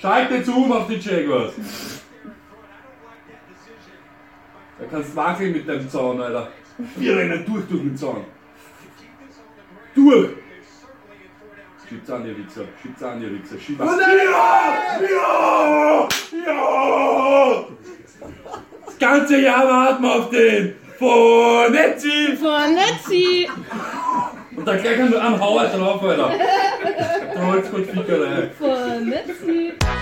Schalt jetzt um auf die Jaguars. Da kannst du wackeln mit dem Zaun, Alter. Wir rennen durch durch den Zaun. Durch! Schieb's an, ihr Wichser. Schieb's an, ihr Wichser. Schieb's an. Ja! Ja! Ja! Das ganze Jahr warten wir auf den! Von Netzi! Von Netzi! Und dann gleich am am Hauer drauf, Alter. Der Holzkottfickerei. Von Netzi! Hallo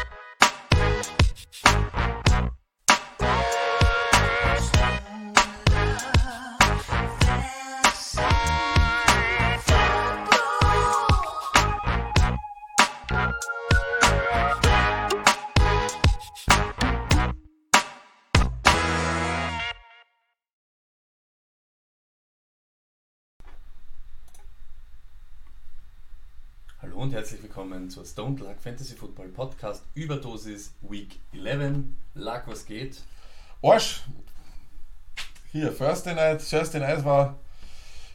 herzlich willkommen zur Stone Luck Fantasy Football Podcast Überdosis Week 11. Luck, was geht? Arsch! Hier, Thursday Night, Thursday Night war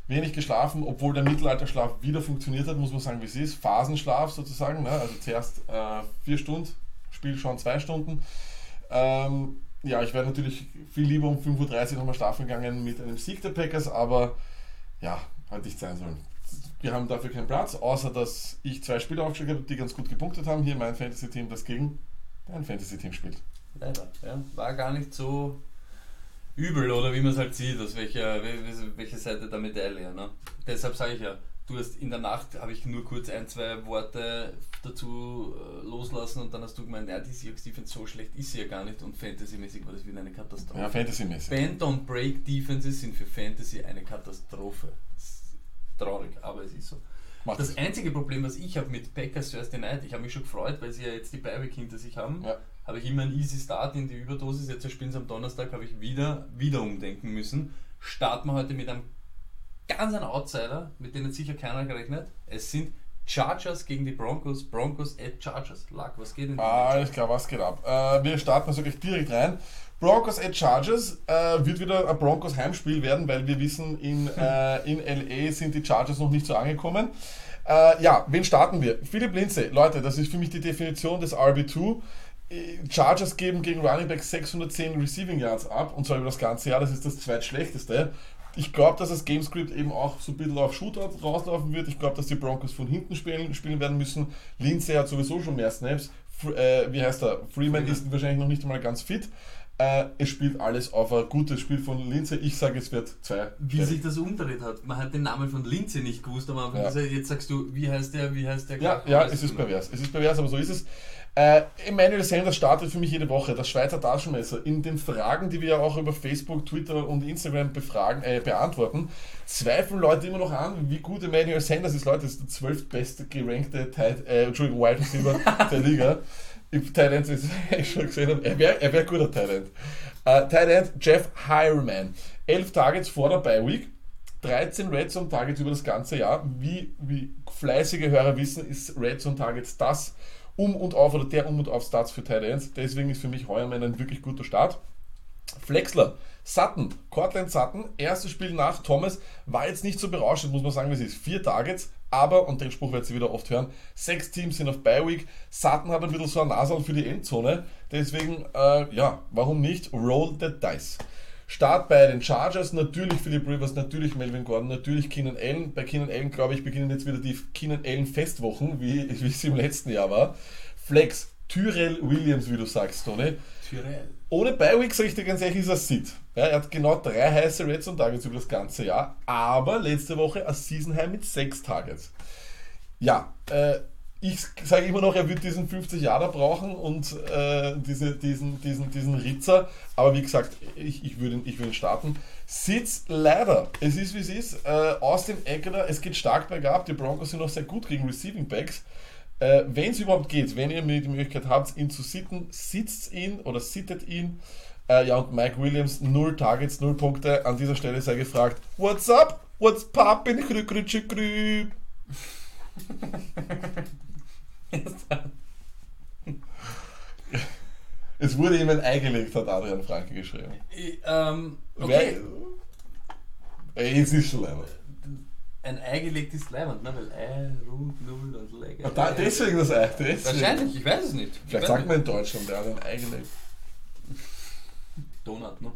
wenig geschlafen, obwohl der Mittelalterschlaf wieder funktioniert hat, muss man sagen, wie es ist. Phasenschlaf sozusagen, ne? also zuerst äh, vier Stunden, Spiel schon zwei Stunden. Ähm, ja, ich wäre natürlich viel lieber um 5.30 Uhr nochmal schlafen gegangen mit einem Sieg der Packers, aber ja, hat nicht sein sollen. Wir haben dafür keinen Platz, außer dass ich zwei Spieler aufgestellt habe, die ganz gut gepunktet haben. Hier mein Fantasy-Team, das gegen dein Fantasy-Team spielt. Leider, ja. War gar nicht so übel, oder wie man es halt sieht, aus welcher, wel- welche Seite der Medaille. Ne? Deshalb sage ich ja, du hast in der Nacht, habe ich nur kurz ein, zwei Worte dazu äh, loslassen und dann hast du gemeint, ja, die Seahawks Defense so schlecht ist sie ja gar nicht und Fantasy-mäßig war das wieder eine Katastrophe. Ja, Fantasy-mäßig. Bend on Break Defenses sind für Fantasy eine Katastrophe. Traurig, aber es ist so. Macht Das einzige Problem, was ich habe mit Packers Thursday Night, ich habe mich schon gefreut, weil sie ja jetzt die Beiweek hinter sich haben, Ja. habe ich immer einen easy Start in die Überdosis. Jetzt spielen sie am Donnerstag, habe ich wieder, wieder umdenken müssen. Starten wir heute mit einem ganz ein Outsider, mit dem hat sicher keiner gerechnet. Es sind Chargers gegen die Broncos, Broncos at Chargers. Luck, was geht denn? Alles klar, was geht ab? Äh, wir starten also gleich direkt rein. Broncos at Chargers äh, wird wieder ein Broncos Heimspiel werden, weil wir wissen, in, äh, in LA sind die Chargers noch nicht so angekommen. Äh, ja, wen starten wir? Philipp Lindsay, Leute, das ist für mich die Definition des RB2. Äh, Chargers geben gegen Running Back 610 Receiving Yards ab und zwar über das ganze Jahr, das ist das zweitschlechteste. Ich glaube, dass das Gamescript eben auch so ein bisschen auf Shootout rauslaufen wird. Ich glaube, dass die Broncos von hinten spielen, spielen werden müssen. Lindsay hat sowieso schon mehr Snaps. Fr äh, wie heißt er? Freeman ist wahrscheinlich noch nicht einmal ganz fit. Äh, es spielt alles auf ein gutes Spiel von Lindsay. Ich sage, es wird zwei. Wie sich das umdreht hat. Man hat den Namen von Lindsay nicht gewusst am Anfang. Ja. Jetzt sagst du, wie heißt der, wie heißt der? Ja, ja, es ist pervers. Es ist pervers, aber so ist es. Äh, Emmanuel Sanders startet für mich jede Woche, das Schweizer Taschenmesser. In den Fragen, die wir ja auch über Facebook, Twitter und Instagram befragen, äh, beantworten, zweifeln Leute immer noch an, wie gut Emmanuel Sanders ist. Leute, das ist der zwölftbeste gerankte Tight, äh, Entschuldigung, Wide Receiver der Liga. Im Tight End ist ich schon gesehen habe, er wäre er wär guter Tight End. Äh, Tight End Jeff Hireman. 11 Targets vor der Bye Week. 13 Red Zone Targets über das ganze Jahr. Wie, wie fleißige Hörer wissen, ist Red Zone Targets das um und auf oder der um und auf Starts für Tight Ends. Deswegen ist für mich Heuermann ein wirklich guter Start. Flexler, Sutton, Cortland Sutton, erstes Spiel nach Thomas, war jetzt nicht so berauschend, muss man sagen, wie es ist. Vier Targets, aber, und den Spruch werdet ihr wieder oft hören, sechs Teams sind auf Bye Week. Sutton hat ein bisschen so ein Nasal für die Endzone, deswegen, äh, ja, warum nicht? Roll the Dice. Start bei den Chargers, natürlich Philip Rivers, natürlich Melvin Gordon, natürlich Keenan Allen. Bei Keenan Allen, glaube ich, beginnen jetzt wieder die Keenan Allen Festwochen, wie, wie es im letzten Jahr war. Flex, Tyrell Williams, wie du sagst, Tony. Tyrell. Ohne Bi-Week, sage ich dir ganz ehrlich, ist er Sit. Ja, er hat genau drei heiße Reds und Targets über das ganze Jahr, aber letzte Woche ein Season High mit sechs Targets. Ja, äh, ich sage immer noch, er wird diesen 50 Jahre brauchen und äh, diese, diesen, diesen, diesen Ritzer, aber wie gesagt, ich, ich würde ihn, ich würde ihn starten. Sitz leider, es ist wie es ist, äh, aus dem Eckler, es geht stark bergab, die Broncos sind noch sehr gut gegen Receiving Backs. Äh, wenn es überhaupt geht, wenn ihr die Möglichkeit habt, ihn zu sitten, sitzt ihn oder sittet ihn. Äh, ja, und Mike Williams, null Targets, null Punkte. An dieser Stelle sei gefragt, what's up? What's poppin'? Krü, krü, krü, krü. Es wurde ihm ein Ei gelegt, hat Adrian Franke geschrieben. Ähm, okay. Wer, jetzt ist schon leider. ein Ei gelegt ist leibend, ne? Weil Ei, Rund, Null und Lecker. Da, deswegen das Ei. Deswegen. Wahrscheinlich, ich weiß es nicht. Ich Vielleicht sagt nicht. man in Deutschland, der hat ein Ei gelegt. Donut, ne?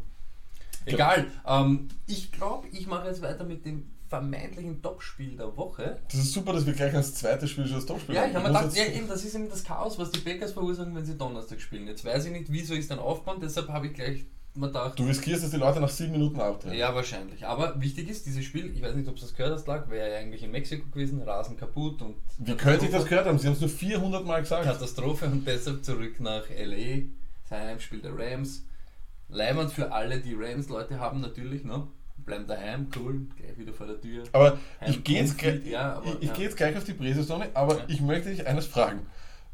Egal. Ähm, ich glaube, ich mache jetzt weiter mit dem vermeintlichen Topspiel der Woche. Das ist super, dass wir gleich als zweites Spiel schon das Topspiel Ja, ich habe mir gedacht, ja, eben, das ist eben das Chaos, was die Packers verursachen, wenn sie Donnerstag spielen. Jetzt weiß ich nicht, wieso ich es dann aufbauen, deshalb habe ich gleich mir gedacht, Du riskierst, dass die Leute nach sieben Minuten abdrehen. ja, wahrscheinlich. Aber wichtig ist, dieses Spiel, ich weiß nicht, ob du das gehört hast, lag, wäre ja eigentlich in Mexiko gewesen, Rasen kaputt und Wie könnte ich das gehört haben? Sie haben es nur 400 Mal gesagt. Katastrophe und deshalb zurück nach LA, sein Heimspiel der Rams. Leimend für alle, die Rams-Leute haben natürlich, ne? Bleiben daheim, cool, gleich wieder vor der Tür. Aber Heim- ich gehe jetzt, gleich- ja, aber, ich, ich ja. geh jetzt gleich auf die Bresestone, aber Ja. ich möchte dich eines fragen.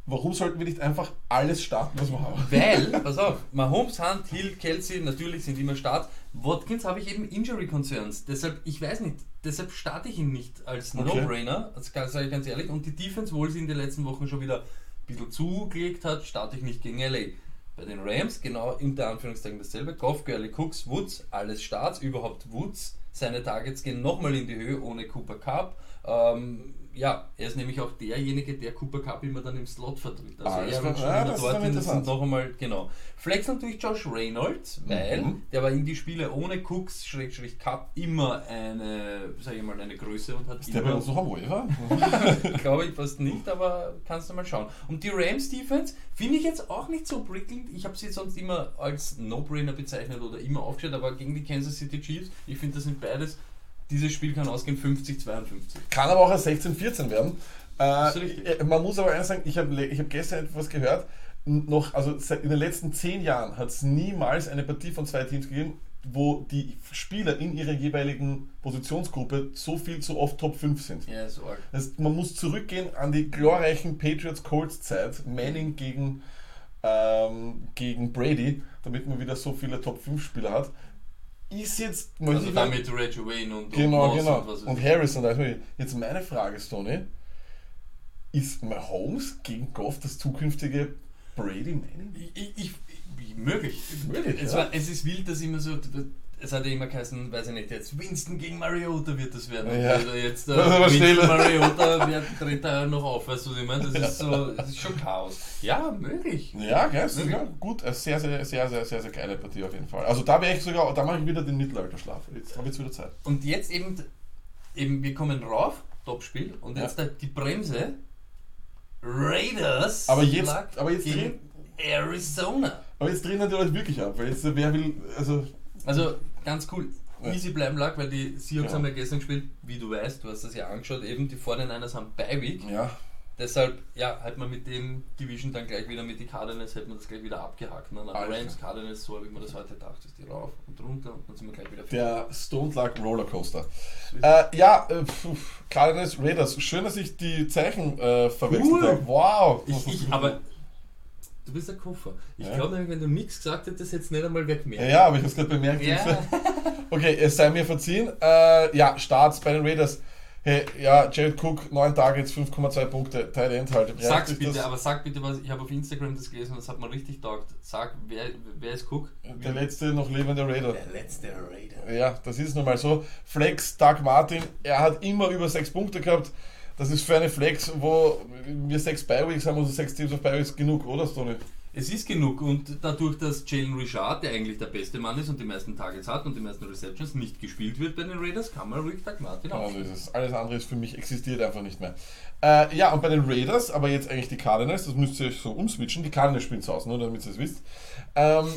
Warum sollten wir nicht einfach alles starten, was wir haben? Weil, pass auf, Mahomes, Hunt, Hill, Kelsey natürlich sind immer Start. Watkins habe ich eben Injury Concerns. Deshalb, ich weiß nicht, deshalb starte ich ihn nicht als Okay. No-Brainer, sage ich ganz ehrlich. Und die Defense, obwohl sie in den letzten Wochen schon wieder ein bisschen zugelegt hat, starte ich nicht gegen LA. Bei den Rams genau unter Anführungszeichen dasselbe. Goff, Gurley, Cooks, Woods, alles Starts, überhaupt Woods. Seine Targets gehen nochmal in die Höhe ohne Cooper Cup. Ähm, ja, er ist nämlich auch derjenige, der Cooper Cup immer dann im Slot vertritt. Also Ah, er schon ja, dort sind noch einmal, genau. Flex natürlich Josh Reynolds, weil Mhm. der war in die Spiele ohne Cooks, Schrägstrich Cup, immer eine, sag ich mal, eine Größe und hat Ist der bei immer, uns noch am Waiver? glaube ich fast nicht, aber kannst du mal schauen. Und die Rams Defense finde ich jetzt auch nicht so prickelnd. Ich habe sie sonst immer als No-Brainer bezeichnet oder immer aufgestellt, aber gegen die Kansas City Chiefs, ich finde, das sind beides. Dieses Spiel kann ausgehen 50-52. Kann aber auch ein 16-14 werden. Äh, äh, man muss aber eins sagen, ich habe ich hab gestern etwas gehört. Noch, also in den letzten zehn Jahren hat es niemals eine Partie von zwei Teams gegeben, wo die Spieler in ihrer jeweiligen Positionsgruppe so viel zu oft Top 5 sind. Ja, ist arg. Das, man muss zurückgehen an die glorreichen Patriots-Colts-Zeit, Manning gegen, ähm, gegen Brady, damit man wieder so viele Top-5-Spieler hat. Ist jetzt, Also ich damit Reggie Wayne und, Genau, und genau. und Und. Harris und alles. Jetzt meine Frage, Stoney. Ist Mahomes gegen Goff das zukünftige Brady Manning? Ich, ich, ich, ich, möglich. Möglich, es, ja. war, es ist wild, dass immer so. Es hat ja immer geheißen, weiß ich nicht, jetzt Winston gegen Mariota wird das werden. Ja. Oder jetzt äh, Winston. Mariota wird, tritt da noch auf, weißt du, was ich meine? Das ist so, das ist schon Chaos. Ja, möglich. Ja, Möglich. Ja, gut. Sehr, sehr, sehr, sehr, sehr, sehr geile Partie auf jeden Fall. Also da wäre ich sogar, da mache ich wieder den Mittelalterschlaf. Jetzt habe ich jetzt wieder Zeit. Und jetzt eben, eben wir kommen rauf, Topspiel, und jetzt da die Bremse. Raiders. Aber jetzt- aber jetzt gegen Arizona. Aber jetzt drehen die Leute wirklich ab, weil jetzt wer will, also Also ganz cool. Easy bleiben lag, weil die Seahawks Ja. haben ja gestern gespielt, wie du weißt, du hast das ja angeschaut, eben die 49ers haben Bye-Week. ja, Deshalb, ja, hat man mit dem Division dann gleich wieder mit die Cardinals, hätte man das gleich wieder abgehakt. Ne? Nach Alles Rams, Cardinals, so habe ich mir das heute gedacht, dass die rauf und runter und dann sind wir gleich wieder der Stone Luck Rollercoaster. Äh, ja, äh, Cardinals Raiders. Schön, dass ich die Zeichen äh, verwechselt Cool. habe. Wow. Ich, ich, aber du bist ein Koffer. Ich Ja. glaube nämlich, wenn du nichts gesagt hättest, hättest du nicht einmal weggemerkt. Ja, ja, aber ich habe es gerade bemerkt. Ja. Okay, es sei mir verziehen. Äh, ja, Starts bei den Raiders. Hey, ja, Jared Cook, 9 Targets, 5,2 Punkte, Tight End halt. Ja, Sag's bitte, das- aber sag bitte was. Ich habe auf Instagram das gelesen und das hat mir richtig taugt. Sag, wer, wer ist Cook? Der letzte noch lebende Raider. Der letzte Raider. Ja, das ist nun mal so. Flex, Doug Martin, er hat immer über 6 Punkte gehabt. Das ist für eine Flex, wo wir 6 Bi-Weeks haben, also 6 Teams auf Bi-Weeks genug, oder Stoney? Es ist genug und dadurch, dass Jalen Richard, der eigentlich der beste Mann ist und die meisten Targets hat und die meisten Receptions, nicht gespielt wird bei den Raiders, kann man ruhig Doug Martin Also aufstellen. ist es. Alles andere ist für mich existiert einfach nicht mehr. Äh, ja, und bei den Raiders, aber jetzt eigentlich die Cardinals, das müsst ihr euch so umswitchen. Die Cardinals spielen zu Hause, nur damit ihr es wisst. Ähm,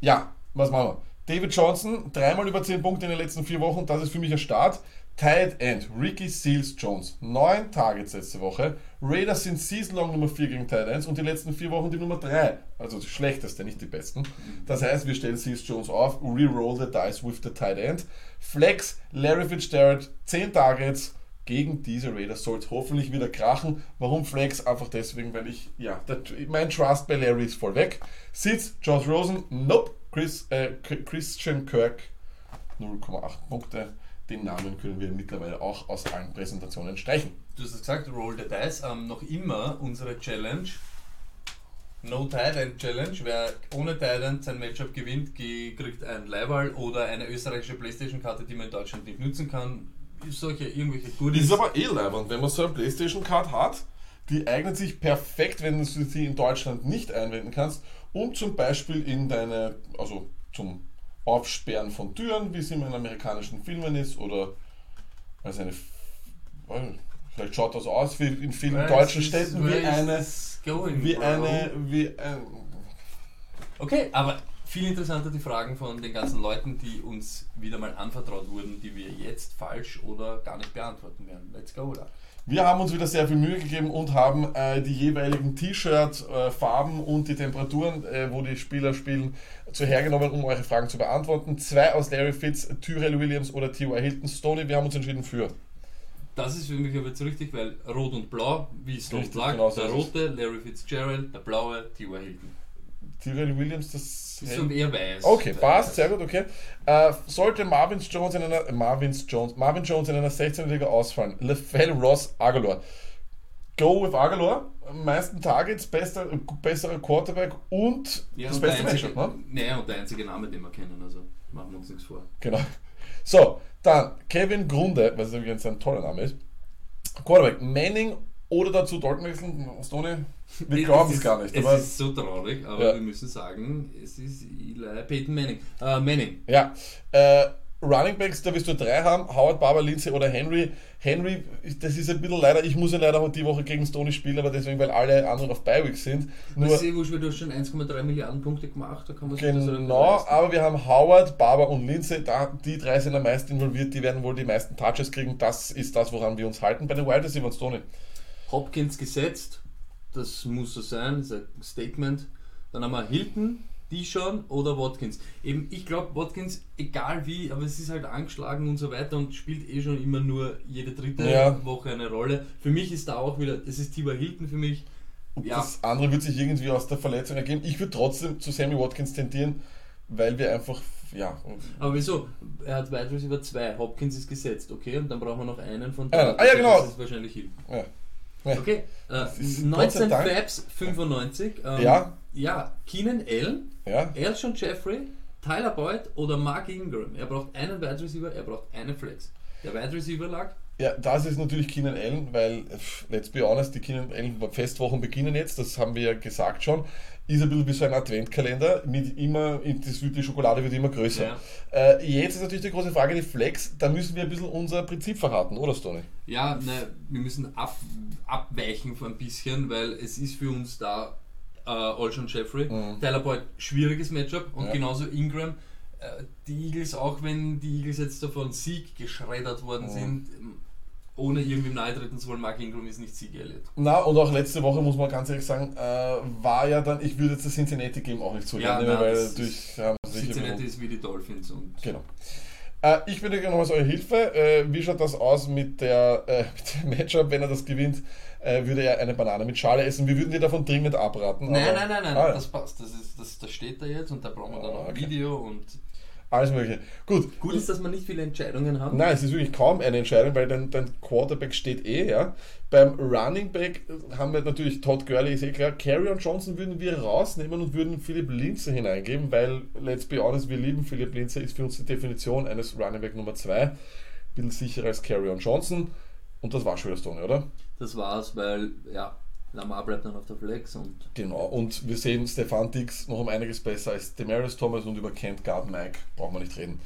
ja, was machen wir? David Johnson, dreimal über 10 Punkte in den letzten vier Wochen, das ist für mich ein Start. Tight End, Ricky Seals Jones, 9 Targets letzte Woche. Raiders sind Season-Long Nummer 4 gegen Tight Ends und die letzten vier Wochen die Nummer 3. Also die schlechteste, nicht die besten. Das heißt, wir stellen Seals Jones auf, reroll the dice with the Tight End. Flex, Larry Fitzgerald, 10 Targets, gegen diese Raiders soll es hoffentlich wieder krachen. Warum Flex? Einfach deswegen, weil ich, ja, der, mein Trust bei Larry ist voll weg. Sitz, Josh Rosen, nope. Chris, äh, Christian Kirk, 0,8 Punkte. Den Namen können wir mittlerweile auch aus allen Präsentationen streichen. Du hast es gesagt, Roll the Dice. Ähm, noch immer unsere Challenge. No End Challenge. Wer ohne End sein Matchup gewinnt, ge- kriegt ein Leihwahl oder eine österreichische Playstation-Karte, die man in Deutschland nicht nutzen kann. solche irgendwelche Ist Goodies. aber eh leibend, wenn man so eine Playstation-Card hat, die eignet sich perfekt, wenn du sie in Deutschland nicht einwenden kannst, um zum Beispiel in deine, also zum Aufsperren von Türen, wie es immer in amerikanischen Filmen ist, oder als eine, vielleicht schaut das aus wie in vielen Where deutschen Städten wie eine, going, wie bro? eine, wie ein, Okay, aber viel interessanter die Fragen von den ganzen Leuten, die uns wieder mal anvertraut wurden, die wir jetzt falsch oder gar nicht beantworten werden. Let's go, da. Wir haben uns wieder sehr viel Mühe gegeben und haben äh, die jeweiligen T-Shirt-Farben und die Temperaturen, äh, wo die Spieler spielen, zu hergenommen, um eure Fragen zu beantworten. Zwei aus Larry Fitz, Tyrell Williams oder T.Y. Hilton. Stoney, wir haben uns entschieden für. Das ist für mich aber jetzt richtig, weil Rot und Blau, wie es dort lag, genau so der rote Larry Fitzgerald, der blaue T.Y. Hilton. Tyrell Williams, das. Ist so eher weiß. Okay, passt, sehr gut, okay. Äh, sollte Marvin Jones in einer Marvin Jones, Marvin Jones in einer 16 Liga ausfallen, LaFell Ross Aguilar. Go with Aguilar, am meisten Targets, bester, besserer Quarterback und Ja, das und beste einzige, Matchup, ne? Naja, und der einzige Name, den wir kennen, also machen wir uns nichts vor. Genau. So, dann Kevin Grunde, was übrigens ein toller Name ist. Quarterback, Manning oder dazu Dalton wechseln, Stoney? Wir glauben es gar nicht, Es ist so traurig, aber Ja. wir müssen sagen, es ist Eli Peyton Manning. Äh, Manning. ja. Äh, Running Backs, da wirst du drei haben, Howard, Barber, Lindsay oder Henry. Henry, das ist ein bisschen leider, ich muss ja leider die Woche gegen Stoney spielen, aber deswegen, weil alle anderen auf Bi-Week sind. Nur, Nur, sehr wurscht, weil du hast schon 1,3 Milliarden Punkte gemacht, da kann man sich das Genau, aber wir haben Howard, Barber und Lindsay, da, die drei sind am meisten involviert, die werden wohl die meisten Touches kriegen. Das ist das, woran wir uns halten bei den Wide Receivers, Stoney. Hopkins gesetzt, das muss so sein, das ist ein Statement. Dann haben wir Hilton, die schon, oder Watkins. Eben, ich glaube, Watkins, egal wie, aber es ist halt angeschlagen und so weiter und spielt eh schon immer nur jede dritte Ja. Woche eine Rolle. Für mich ist da auch wieder, es ist Tiber Hilton für mich. Ja, Das andere wird sich irgendwie aus der Verletzung ergeben. Ich würde trotzdem zu Sammy Watkins tendieren, weil wir einfach, ja, aber wieso? Er hat Wide Receiver 2, Hopkins ist gesetzt, okay, und dann brauchen wir noch einen von Einen. Ah, ja, genau. Das ist wahrscheinlich Hilton. ja. Okay, äh, ist Gott sei 19 Dank- Fabs, 95. Ähm, Ja. Ja, Keenan Allen, ja. Elshon Jeffrey, Tyler Boyd oder Mark Ingram. Er braucht einen Wide Receiver, er braucht einen Flex. Der Wide Receiver lag. Ja, das ist natürlich Keenan Allen, weil, let's be honest, die Keenan Allen Festwochen beginnen jetzt, das haben wir ja gesagt schon. Ist ein bisschen wie so ein Adventkalender, mit immer, die Schokolade wird immer größer. Ja. Äh, jetzt ist natürlich die große Frage, die Flex, da müssen wir ein bisschen unser Prinzip verraten, oder Stoney? Ja, ne, wir müssen ab, abweichen von ein bisschen, weil es ist für uns da äh, Olshon Jeffrey, Tyler Boyd, schwieriges Matchup und Mhm. Ja. genauso Ingram. Äh, die Eagles, auch wenn die Eagles jetzt davon Sieg geschreddert Mhm. worden sind, ähm, ohne irgendwie nahe treten zu wollen, Mark Ingram ist nicht Sieg Elliott. Na, und auch letzte Woche, muss man ganz ehrlich sagen, äh, war ja dann, ich würde jetzt das Cincinnati Game auch nicht so Ja, nein, weil durch, haben ein Cincinnati ist wie die Dolphins und Genau. Äh, ich würde gerne nochmals eure Hilfe. Äh, wie schaut das aus mit der, äh, mit dem Matchup? Wenn er das gewinnt, äh, würde er eine Banane mit Schale essen. Wir würden dir davon dringend abraten. Nein, aber- nein, nein, nein, Ah, das passt. Das, ist, das, das steht da jetzt und da brauchen wir dann Ah, noch ein okay. Video und. Alles mögliche. Gut. Gut ist, dass wir nicht viele Entscheidungen haben. Nein, es ist wirklich kaum eine Entscheidung, weil dein, dein Quarterback steht eh, ja. Beim Running Back haben wir natürlich Todd Gurley, ist eh klar. Carry und Johnson würden wir rausnehmen und würden Philipp Linze hineingeben, weil, let's be honest, wir lieben Philipp Linze, ist für uns die Definition eines Running Back Nummer 2. Bisschen sicherer als Carry und Johnson. Und das war Stone, oder? Das war's, weil, ja, Lamar bleibt dann auf der Flex und. Genau. Und wir sehen Stefan Dix noch um einiges besser als Demaris Thomas und über Kent Guard Mike brauchen wir nicht reden.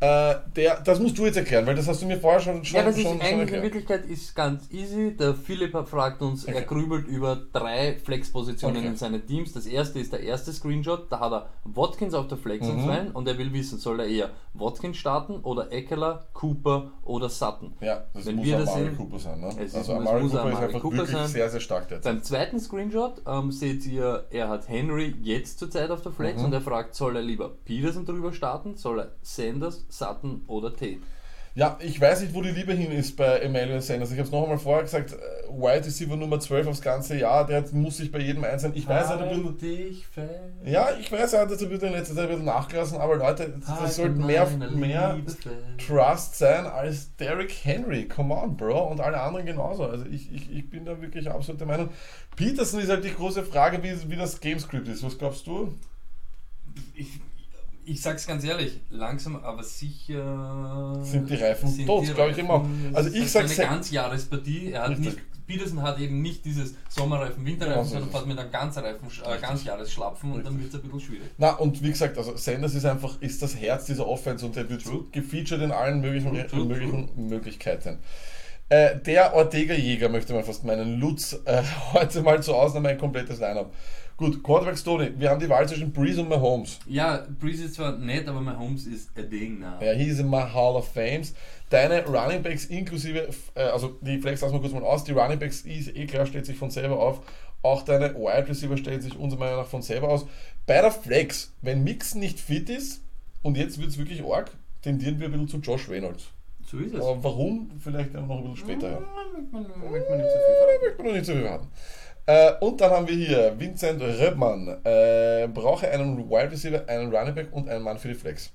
Äh, der, das musst du jetzt erklären, weil das hast du mir vorher schon, schon, Ja, das ist schon, schon eigentlich in erklärt. Wirklichkeit ist ganz easy. Der Philipp hat- fragt uns, er Okay. grübelt über drei Flex-Positionen Okay. in seinen Teams. Das erste ist der erste Screenshot, da hat er Watkins auf der Flex Mhm. in zwei und er will wissen, soll er eher Watkins starten oder Eckler, Cooper oder Sutton. Ja, das Wenn muss wir das Amari sehen- Cooper sein. Ne? Es ist- also es Amari muss Cooper ist einfach Cooper wirklich sein. sehr, sehr stark derzeit. Beim zweiten Screenshot ähm, seht ihr, er hat Henry jetzt zurzeit auf der Flex Mhm. und er fragt, soll er lieber Peterson drüber starten, soll er Sanders, Sutton oder Tate? Ja, ich weiß nicht, wo die Liebe hin ist bei Emmanuel Sanders. Ich habe es noch einmal vorher gesagt, äh, Wide Receiver Nummer 12 aufs ganze Jahr, der muss sich bei jedem eins sein. Ich weiß, er hat ein bisschen, dich fest. ja, ich weiß, er hat jetzt ein bisschen in letzter Zeit ein bisschen nachgelassen, aber Leute, das sollte mehr, mehr Trust sein als Derrick Henry. Come on, Bro. Und alle anderen genauso. Also ich, ich, ich bin da wirklich absolut der Meinung. Peterson ist halt die große Frage, wie, wie das Gamescript ist. Was glaubst du? ich, ich sag's ganz ehrlich, langsam aber sicher Sind die Reifen sind tot, die glaub ich immer. Also ich ist sag eine Ganzjahrespartie. Er hat nicht, Peterson hat eben nicht dieses Sommerreifen, Winterreifen, Genau so sondern fährt mit einem Ganzreifen, äh, Ganzjahresschlapfen und dann wird's ein bisschen schwierig. Na, und wie gesagt, also Sanders ist einfach, ist das Herz dieser Offense und der wird True. gefeatured in allen möglichen, True, true, möglichen Möglichkeiten. Äh, der Ortega-Jäger, möchte man fast meinen, Lutz, äh, heute mal zur Ausnahme ein komplettes Line-Up. Gut, Quarterback Stoney, wir haben die Wahl zwischen Breeze und Mahomes. Ja, Breeze ist zwar nett, aber Mahomes ist a Ding now. Ja, he is in my Hall of Fames. Deine Running Backs inklusive, äh, also die Flex lassen wir kurz mal aus, die Running Backs ist eh klar, steht sich von selber auf. Auch deine Wide Receiver stellen sich unserer Meinung nach von selber aus. Bei der Flex, wenn Mixon nicht fit ist, und jetzt wird es wirklich arg, tendieren wir ein bisschen zu Josh Reynolds. So ist es. Aber warum? Vielleicht noch ein bisschen später. Ja. Möchte man, möchte man so viel verraten. Noch nicht so viel verraten. Äh, und dann haben wir hier Vincent Röbmann. Äh, brauche einen Wide Receiver, einen Running Back und einen Mann für die Flex.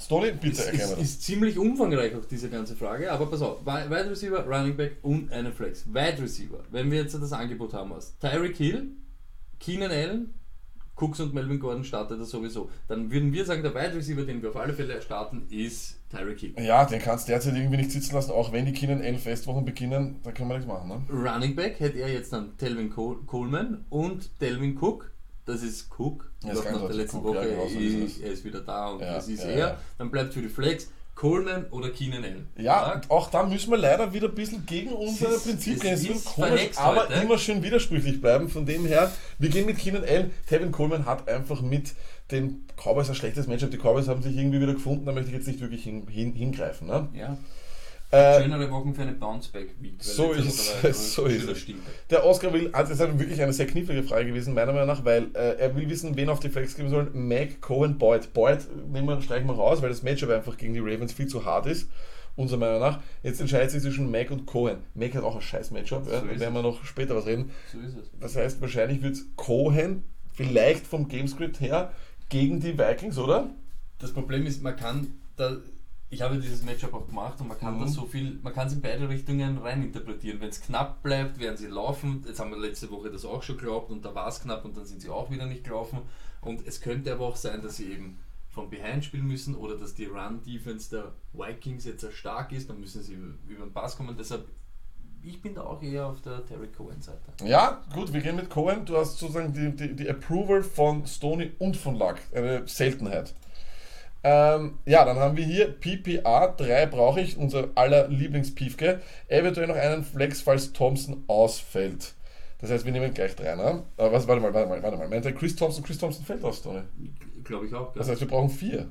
Stoney, bitte Es erklär mir ist, das. ist ziemlich umfangreich auch diese ganze Frage, aber pass auf, Wi- Wide Receiver, Running Back und eine Flex. Wide Receiver, wenn wir jetzt das Angebot haben aus Tyreek Hill, Keenan Allen, Cooks und Melvin Gordon startet er sowieso. Dann würden wir sagen, der Wide Receiver, den wir auf alle Fälle starten, ist Tyreek Hill. Ja, den kannst du derzeit irgendwie nicht sitzen lassen, auch wenn die Kinder elf Festwochen beginnen, da können wir nichts machen. Ne? Running Back hätte er jetzt dann Telvin Col Coleman und Delvin Cook. Das ist Cook. Ja, ganz nach der letzten Cook, Woche, ja, genau so ist er ist wieder da und Ja, das ist er. Dann bleibt für die Flex Coleman oder Keenan Allen. Ja, und auch da müssen wir leider wieder ein bisschen gegen unsere ist- Prinzipien. es wird komisch, aber heute. immer schön widersprüchlich bleiben. Von dem her, wir gehen mit Keenan Allen. Tevin Coleman hat einfach mit den Cowboys ein schlechtes Matchup. Die Cowboys haben sich irgendwie wieder gefunden, da möchte ich jetzt nicht wirklich hin, hin, hingreifen. Ne? Ja. Äh, Schönere Wochen für eine Bounceback Week. weil So ist es, so ist es. Der Oscar will, also es ist wirklich eine sehr knifflige Frage gewesen, meiner Meinung nach, weil äh, er will wissen, wen auf die Flex geben soll. Mac, Cohen, Boyd. Boyd nehmen wir, streichen wir raus, weil das Matchup einfach gegen die Ravens viel zu hart ist, unserer Meinung nach. Jetzt entscheidet sich zwischen Mac und Cohen. Mac hat auch ein scheiß Matchup, ja, So da ist werden wir noch später was reden. So ist es. Das heißt, wahrscheinlich wird Cohen vielleicht vom Gamescript her gegen die Vikings, oder? Das Problem ist, man kann da. Ich habe dieses Matchup auch gemacht und man kann Mhm. da so viel, man kann es in beide Richtungen reininterpretieren. Wenn es knapp bleibt, werden sie laufen. Jetzt haben wir letzte Woche das auch schon geglaubt und da war es knapp und dann sind sie auch wieder nicht gelaufen. Und es könnte aber auch sein, dass sie eben von Behind spielen müssen oder dass die Run-Defense der Vikings jetzt sehr stark ist, dann müssen sie über den Pass kommen. Deshalb, ich bin da auch eher auf der Terry Cohen-Seite. Ja, gut, wir gehen mit Cohen. Du hast sozusagen die, die, die Approval von Stoney und von Luck. Eine Seltenheit. Ähm, ja, dann haben wir hier PPA 3 brauche ich, unser aller Lieblings-Piefke. Eventuell noch einen Flex, falls Thompson ausfällt. Das heißt, wir nehmen gleich drei, ne? Aber was, warte mal, warte mal, warte mal. Meint der Chris Thompson, Chris Thompson fällt aus, Tony. Glaube ich auch. Gell? Das heißt, wir brauchen vier.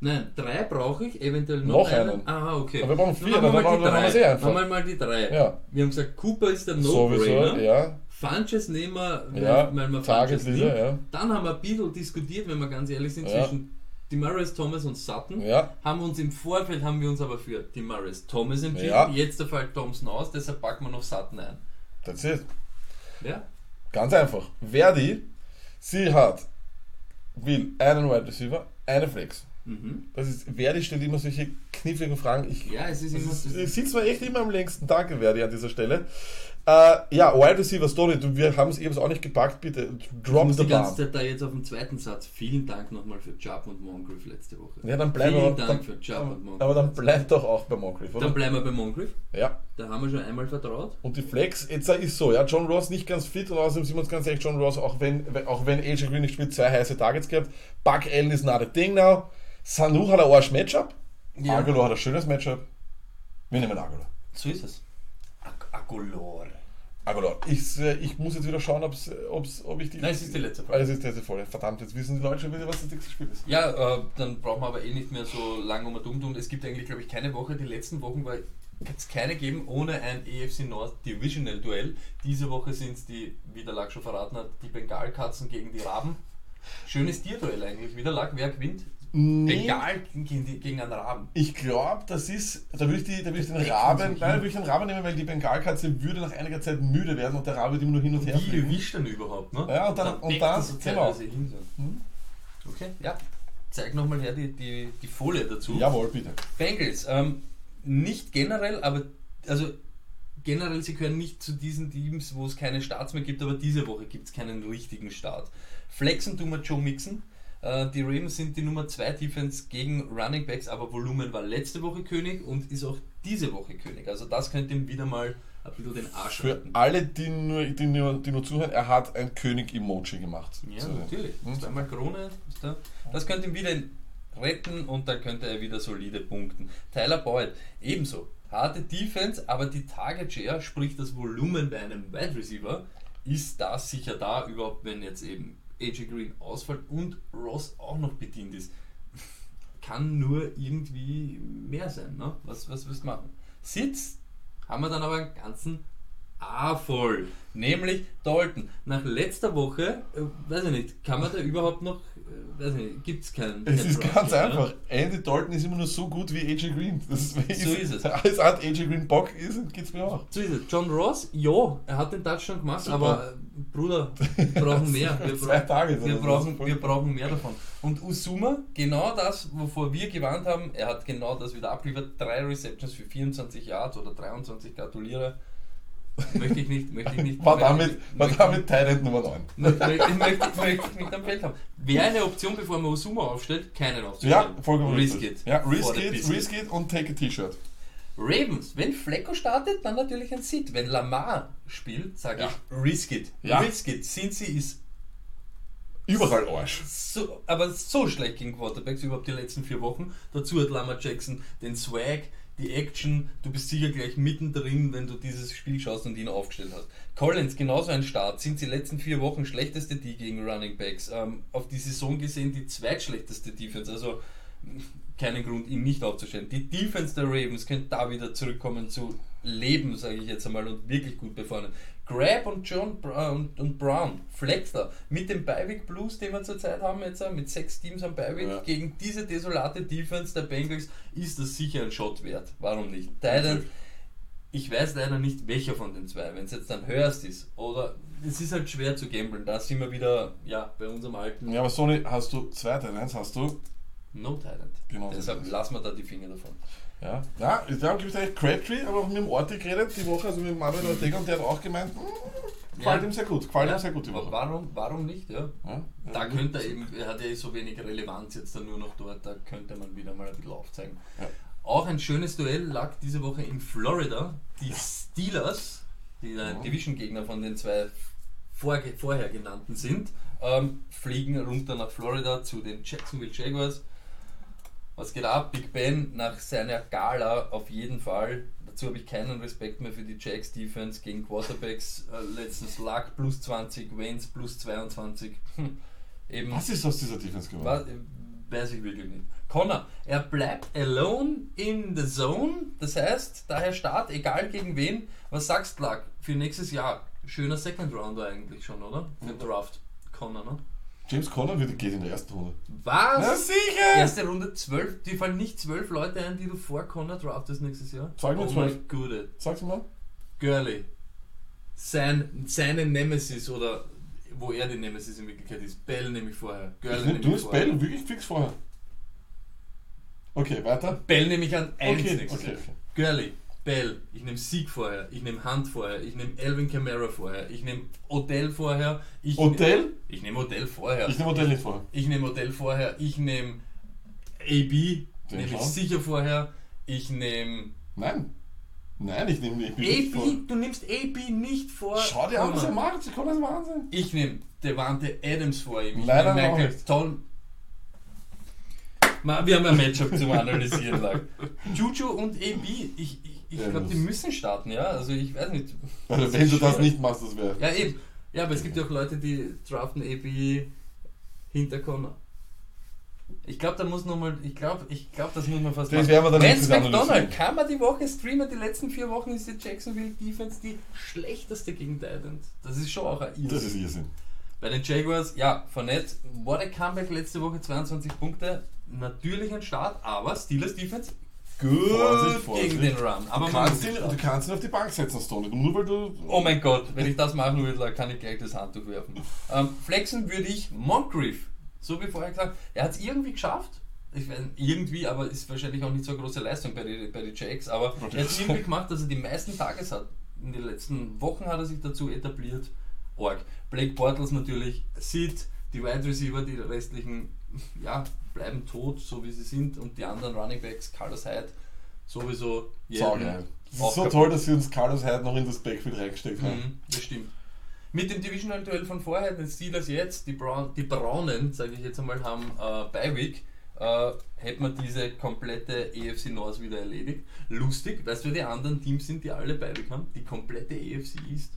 Nein, drei brauche ich, eventuell noch, Noch einen. Aha, okay. Aber wir brauchen vier, Dann dann wir- die dann machen wir drei. sie einfach. Machen wir mal die drei. Ja. Wir haben gesagt, Cooper ist der No-Brainer. ja. Funches nehmen wir, weil, Ja, weil wir Funches nehmen. ja. Dann haben wir ein bisschen diskutiert, wenn wir ganz ehrlich sind, Ja. zwischen Demaris Thomas und Sutton. Ja. Haben uns im Vorfeld haben wir uns aber für Demaris Thomas entschieden. Ja. Jetzt der fällt Thompson aus, deshalb packen wir noch Sutton ein. That's it. Ja? Ganz einfach. Verdi, sie hat, will einen Wide Receiver, eine Flex. Mhm. Das ist, Verdi stellt immer solche kniffligen Fragen. Ich, Ja, es ist immer. ist, ich sitze mir echt immer am längsten Tag, Verdi, an dieser Stelle. Äh, ja, Wide Receiver Story, du, wir haben es eben auch nicht gepackt, bitte. ich Drop muss the die ganze bomb. Zeit da jetzt auf dem zweiten Satz. Vielen Dank nochmal für Chubb und Moncrief letzte Woche. Ja, dann bleiben Vielen wir, Dank dann, für Chubb und Moncrief. aber dann bleibt doch auch bei Moncrief, oder? Dann bleiben wir bei Moncrief. Ja. Da haben wir schon einmal vertraut. Und die Flex, jetzt ist so, ja, John Ross nicht ganz fit und außerdem sind wir uns ganz ehrlich, John Ross, auch wenn, auch wenn AJ Green nicht spielt, zwei heiße Targets gehabt. Buck Allen ist not a thing now. Sanu hat ein Arsch Matchup. Ja. Aguilar hat ein schönes Matchup. Wir nehmen Aguilar. So ist es. Ag Agolor. Aguilar. Ich, äh, ich muss jetzt wieder schauen, ob's, ob's, ob ich die. Nein, es ist die letzte Ah, Frage. es ist die letzte Folge. Verdammt, jetzt wissen die Leute schon wieder, was das nächste Spiel ist. Ja, äh, dann brauchen wir aber eh nicht mehr so lange um dumm tun. Es gibt eigentlich, glaube ich, keine Woche. Die letzten Wochen war es keine geben ohne ein EFC North Divisional Duell. Diese Woche sind es die, wie der Lack schon verraten hat, die Bengalkatzen gegen die Raben. Schönes Tierduell eigentlich. Wie der Lack, wer gewinnt? Nee. Bengal gegen, gegen einen Raben. Ich glaube, das ist, da würde ich, die, da würde ich den Raben, nein, da würde ich den Raben nehmen, weil die Bengalkatze würde nach einiger Zeit müde werden und der Rabe würde immer nur hin und her Wie fliegen. erwischt dann überhaupt, ne? Ja, und dann- und dann- er so genau. hin. So. Okay, ja. Zeig nochmal her die, die, die Folie dazu. Jawohl, bitte. Bengals, ähm, nicht generell, aber also generell, sie gehören nicht zu diesen Teams, wo es keine Starts mehr gibt, aber diese Woche gibt es keinen richtigen Start. Flexen tun wir Joe Mixon. Äh, die Ravens sind die Nummer 2 Defense gegen Running Backs, aber Volumen war letzte Woche König und ist auch diese Woche König. Also das könnte ihm wieder mal ein bisschen den Arsch Für retten. alle, die nur, die, nur, die nur zuhören, er hat ein König-Emoji gemacht. Ja, So. natürlich. Hm? Zweimal Krone. da. Das könnte ihm wieder retten und dann könnte er wieder solide punkten. Tyler Boyd ebenso. Harte Defense, aber die Target Share, sprich das Volumen bei einem Wide Receiver, ist da sicher da, überhaupt wenn jetzt eben AJ Green ausfällt und Ross auch noch bedient ist. Kann nur irgendwie mehr sein. Ne? Was, was willst du machen? Sitz haben wir dann aber einen ganzen A voll. Nämlich Dalton. Nach letzter Woche, äh, weiß ich nicht, kann man da überhaupt noch, äh, weiß ich nicht, gibt es keinen. Es keinen ist Draft ganz mehr, einfach. oder? Andy Dalton ist immer nur so gut wie AJ Green. Das ist, So ist es. Als Art AJ Green Bock ist, geht's mir auch. So ist es. John Ross, ja, er hat den Touchdown gemacht, Super. aber äh, Bruder, wir brauchen mehr. Wir, Zwei Tage. wir, brauchen, wir brauchen mehr davon. Und Usuma, genau das, wovor wir gewarnt haben, er hat genau das wieder abgeliefert. Drei Receptions für 24 Yards oder 23, gratuliere. Möchte ich nicht, möchte ich nicht. War damit, war damit Tyrant Nummer 9. möchte, möchte, möchte, möchte ich nicht am Feld haben. Wäre eine Option, bevor man Usuma aufstellt, keinen aufzustellen. Ja, vollkommen Risk it. Ja, risk it, risk it und take a T-Shirt. Ravens, wenn Flecko startet, dann natürlich ein Sit. Wenn Lamar spielt, sage Ja. ich Risk it. Ja. Risk it. Cincy ist Überall Arsch. so, aber so schlecht gegen Quarterbacks überhaupt die letzten vier Wochen. Dazu hat Lamar Jackson den Swag, die Action. Du bist sicher gleich mittendrin, wenn du dieses Spiel schaust und ihn aufgestellt hast. Collins, genauso ein Start. Sind die letzten vier Wochen schlechteste die gegen Running Backs. Ähm, auf die Saison gesehen die zweitschlechteste Defense. Also keinen Grund, ihn nicht aufzustellen. Die Defense der Ravens könnte da wieder zurückkommen zu Leben, sage ich jetzt einmal, und wirklich gut befahren. Grab und John Bra- und, und Brown, Flexler, mit dem Beiweg Blues, den wir zurzeit haben, jetzt äh, mit sechs Teams am Beiweg, Ja. gegen diese desolate Defense der Bengals ist das sicher ein Shot wert. Warum nicht? Titan, ich weiß leider nicht, welcher von den zwei, wenn es jetzt dann Hurst ist oder es ist halt schwer zu gamblen. Da sind wir wieder ja, bei unserem alten Ja, aber Sony, hast du zwei Tyrants, hast du. No Titan. Genau. Deshalb lassen wir da die Finger davon. Ja, ja da habe ich eigentlich Crabtree, aber auch mit dem Orti geredet die Woche, also mit Manuel Ortega und der hat auch gemeint, "Mm, gefällt Ja. ihm sehr gut, gefällt Ja, ihm sehr gut die Woche. Warum, warum nicht? Ja? Ja, Da könnte er eben, er hat ja so wenig Relevanz jetzt dann nur noch dort, da könnte man wieder mal ein bisschen aufzeigen. Auch ein schönes Duell lag diese Woche in Florida. Die Steelers, die ein Ja. Division-Gegner von den zwei vorher genannten sind, ähm, fliegen runter nach Florida zu den Jacksonville Jaguars. Was geht ab? Big Ben nach seiner Gala auf jeden Fall. Dazu habe ich keinen Respekt mehr für die Jacks Defense gegen Quarterbacks. Äh, letztens Luck plus 20, Wentz plus 22. Hm. Eben, Was ist aus dieser Defense geworden? weiß ich wirklich nicht. Connor, er bleibt alone in the zone. Das heißt, daher Start, egal gegen wen. Was sagst du, Luck, für nächstes Jahr? Schöner Second Rounder eigentlich schon, oder? Für den Draft. Connor, ne? James Conner wird, geht in der ersten Runde. Was? Na sicher! Erste Runde 12, die fallen nicht zwölf Leute ein, die du vor Connor draftest nächstes Jahr. Sag mir oh 12. mein Gute. Sag's mal. Gurley. Sein, seine Nemesis oder wo er die Nemesis in Wirklichkeit ist. Bell nehme ich vorher. Gurley Ich nehme nehm, du ich hast vorher. Bell wirklich fix vorher. Okay, weiter. Bell nehme ich an 1 Okay, nächstes okay, Jahr. okay. Gurley, Bell, ich nehme Sieg vorher, ich nehme Hunt vorher, ich nehme Alvin Kamara vorher, ich nehme Odell vorher. Ich Odell? Ich nehme Odell vorher. Ich nehme Modell nicht vorher. Ich nehme Modell vorher, ich nehme AB, nehme ich sicher vorher, ich nehme Nein. Nein, ich nehme bin nicht vor. AB, du nimmst AB nicht vor. Schau dir an, was er macht. Ich kann das Wahnsinn. Ich nehme Devante Adams vor ihm. Ich Leider nehme Michael. Toll. Wir haben ein Matchup zum Analysieren. Juju und AB, ich, ich, glaube, die müssen starten, ja. Also ich weiß nicht. Also, wenn du das nicht machst, das wäre. Ja, eben. Ja, aber es gibt ja auch Leute, die draften AB hinter Connor. Ich glaube, da muss noch mal, ich glaube, ich glaube, das muss man fast Das wir dann Vance McDonald, kann man die Woche streamen? Die letzten vier Wochen ist die Jacksonville Defense die schlechteste gegen Titans. Das ist schon auch ein Irrsinn. Das ist Irrsinn. Bei den Jaguars, ja, Fournette, what a comeback letzte Woche, 22 Punkte. Natürlich ein Start, aber Steelers Defense gut Vorsicht, Vorsicht. gegen den Run. Aber Du kannst, ihn, du kannst ihn auf die Bank setzen, Stone. Nur weil du. Oh mein Gott, wenn ich das machen würde, kann ich gleich das Handtuch werfen. Ähm, flexen würde ich Moncrief. So wie vorher gesagt. Er hat es irgendwie geschafft. Ich weiß, irgendwie, aber ist wahrscheinlich auch nicht so eine große Leistung bei den bei die Jacks. Aber er hat es irgendwie gemacht, dass er die meisten Tages hat. In den letzten Wochen hat er sich dazu etabliert. Org. Blake Bortles natürlich, Sid, die Wide Receiver, die restlichen ja, bleiben tot, so wie sie sind. Und die anderen Running Backs, Carlos Hyde, sowieso. Saugeil. Es ist so kaputt. toll, dass sie uns Carlos Hyde noch in das Backfield reingesteckt haben. Mhm, das stimmt. Mit dem Divisional-Duell von vorher, den Steelers jetzt, die, Brown, die Braunen, sage ich jetzt einmal, haben äh, Beiweek, äh, hätte man diese komplette EFC North wieder erledigt. Lustig, weißt du, wer die anderen Teams sind, die alle Beiweek haben? Die komplette EFC East.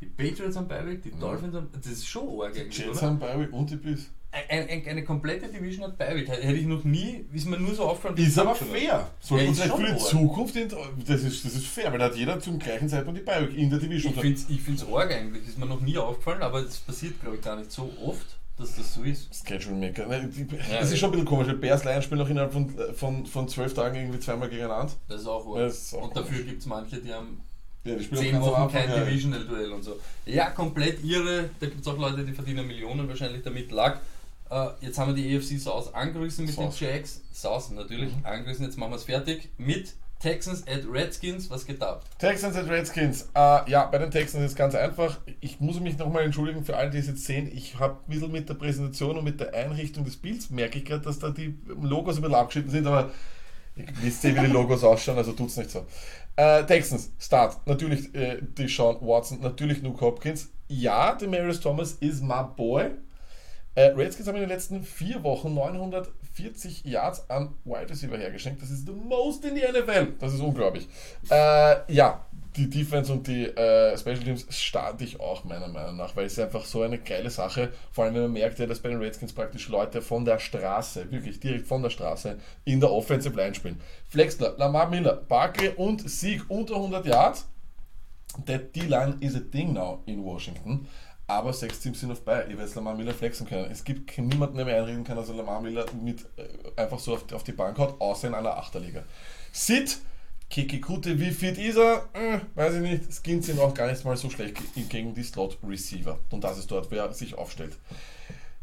Die Patriots haben Beiweek, die Dolphins haben. Das ist schon arg eigentlich, Jets oder? haben Beiweek und die Biss. Ein, ein, eine komplette Division hat Beiweek. Hätte ich noch nie, ist mir nur so aufgefallen. Ist aber fair. Sollte Ja, uns für die. Zukunft, in, das, ist, das ist fair, weil da hat jeder zum gleichen Zeitpunkt die Beiweek in der Division. Ich finde es ich find's arg eigentlich, ist mir noch nie aufgefallen, aber es passiert glaube ich gar nicht so oft, dass das so ist. Schedule Maker. Ne, Ja, das ist schon ein bisschen komisch. weil Bears Lions spielen noch innerhalb von, von, von zwölf Tagen irgendwie zweimal gegeneinander. Das ist auch arg. Das ist auch Und komisch. dafür gibt es manche, die haben Ja, die spielen zehn Wochen kein ja. Divisional-Duell und so. Ja, komplett irre. Da gibt es auch Leute, die verdienen Millionen wahrscheinlich damit. Lag. Äh, jetzt haben wir die EFC South angerissen mit South. den Jacks. South natürlich angerissen. Jetzt machen wir es fertig mit Texans at Redskins. Was geht ab? Texans und Redskins. Äh, ja, bei den Texans ist es ganz einfach. Ich muss mich nochmal entschuldigen für alle, die es jetzt sehen. Ich habe ein bisschen mit der Präsentation und mit der Einrichtung des Bilds merke ich gerade, dass da die Logos ein bisschen abgeschnitten sind, aber ihr wisst eh, wie die Logos ausschauen, also tut's nicht so. Äh, Texans, Start. Natürlich äh, die Sean Watson, natürlich Luke Hopkins. Ja, Demarius Thomas ist my boy. Äh, Redskins haben in den letzten vier Wochen 940 Yards an Wide Receiver hergeschenkt. Das ist the most in die NFL. Das ist unglaublich. Äh, ja, die Defense und die äh, Special Teams starte ich auch meiner Meinung nach, weil es ist einfach so eine geile Sache. Vor allem, wenn man merkt, ja, dass bei den Redskins praktisch Leute von der Straße, wirklich direkt von der Straße, in der Offensive Line spielen. Flexler, Lamar Miller, Barkley und Sieg unter 100 Yards. That D-Line is a thing now in Washington. Aber sechs Teams sind auf bei, ihr werdet Lamar Miller flexen können. Es gibt niemanden, der mir einreden kann, dass er Lamar Miller mit äh, einfach so auf, auf die Bank haut, außer in einer Achterliga. Sid, Kikikute, wie fit ist er? Äh, weiß ich nicht. Skins sind auch gar nicht mal so schlecht ge- gegen die Slot Receiver. Und das ist dort, wer sich aufstellt.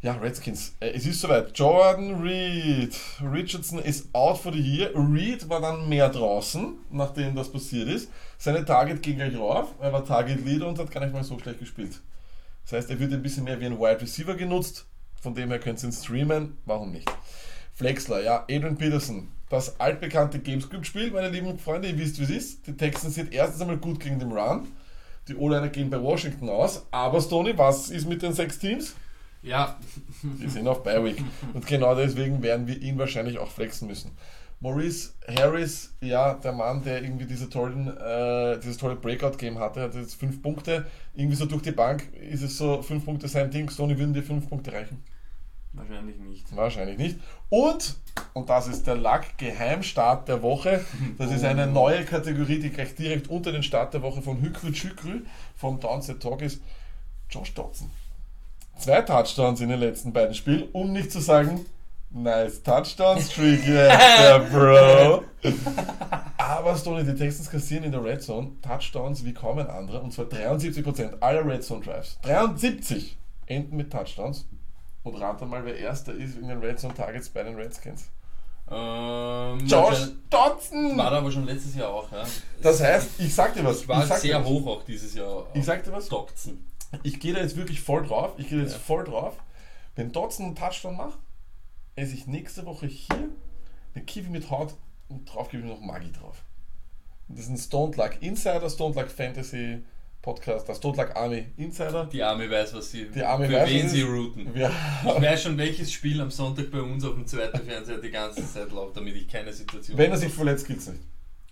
Ja, Redskins. Äh, es ist soweit. Jordan Reed. Richardson ist out for the year. Reed war dann mehr draußen, nachdem das passiert ist. Seine Target ging gleich rauf. Er war Target Leader und hat gar nicht mal so schlecht gespielt. Das heißt, er wird ein bisschen mehr wie ein Wide Receiver genutzt. Von dem her könnt ihr ihn streamen. Warum nicht? Flexler, ja, Adrian Peterson. Das altbekannte Gamescript-Spiel, meine lieben Freunde, ihr wisst, wie es ist. Die Texans sind erstens einmal gut gegen den Run. Die O-Liner gehen bei Washington aus. Aber Stoney, was ist mit den sechs Teams? Ja, Die sind auf Bye-Week. Und genau deswegen werden wir ihn wahrscheinlich auch flexen müssen. Maurice Harris, ja, der Mann, der irgendwie diese tollen, äh, dieses tolle Breakout-Game hatte, hat jetzt fünf Punkte. Irgendwie so durch die Bank ist es so, fünf Punkte sein Ding. Sony würden dir fünf Punkte reichen? wahrscheinlich nicht. Wahrscheinlich nicht. Und, und das ist der Lack-Geheimstart der Woche. Das ist eine neue Kategorie, die gleich direkt unter den Start der Woche von Hükrü Schükrü vom Downset Talk ist. Josh Dotson. Zwei Touchdowns in den letzten beiden Spielen, um nicht zu sagen, nice Touchdown Streak jetzt, Bro. Aber Stoney, die Texans kassieren in der Red Zone Touchdowns wie kaum ein anderer, und zwar 73% aller Red Zone Drives. 73% enden mit Touchdowns. Und rate mal, wer erster ist in den Red Zone Targets bei den Redskins. Ähm, Josh Dotson! War aber schon letztes Jahr auch, ja. Das heißt, ich sag dir was. Ich war ich sehr was. hoch auch dieses Jahr. Ich sag dir was. Doxen. Ich gehe da jetzt wirklich voll drauf. Ich gehe da jetzt Ja. voll drauf. Wenn Dotson einen Touchdown macht, esse ich nächste Woche hier eine Kiwi mit Haut und drauf gebe ich noch Maggi drauf. Und das ist ein Stone Luck Insider, Stone Luck Fantasy Podcast, der Stone Luck Army Insider. Die Arme weiß, was sie. Die Arme für weiß, wen sie routen. Wir, Ich weiß schon, welches Spiel am Sonntag bei uns auf dem zweiten Fernseher die ganze Zeit läuft, damit ich keine Situation wenn er sich verletzt, gibt's nicht.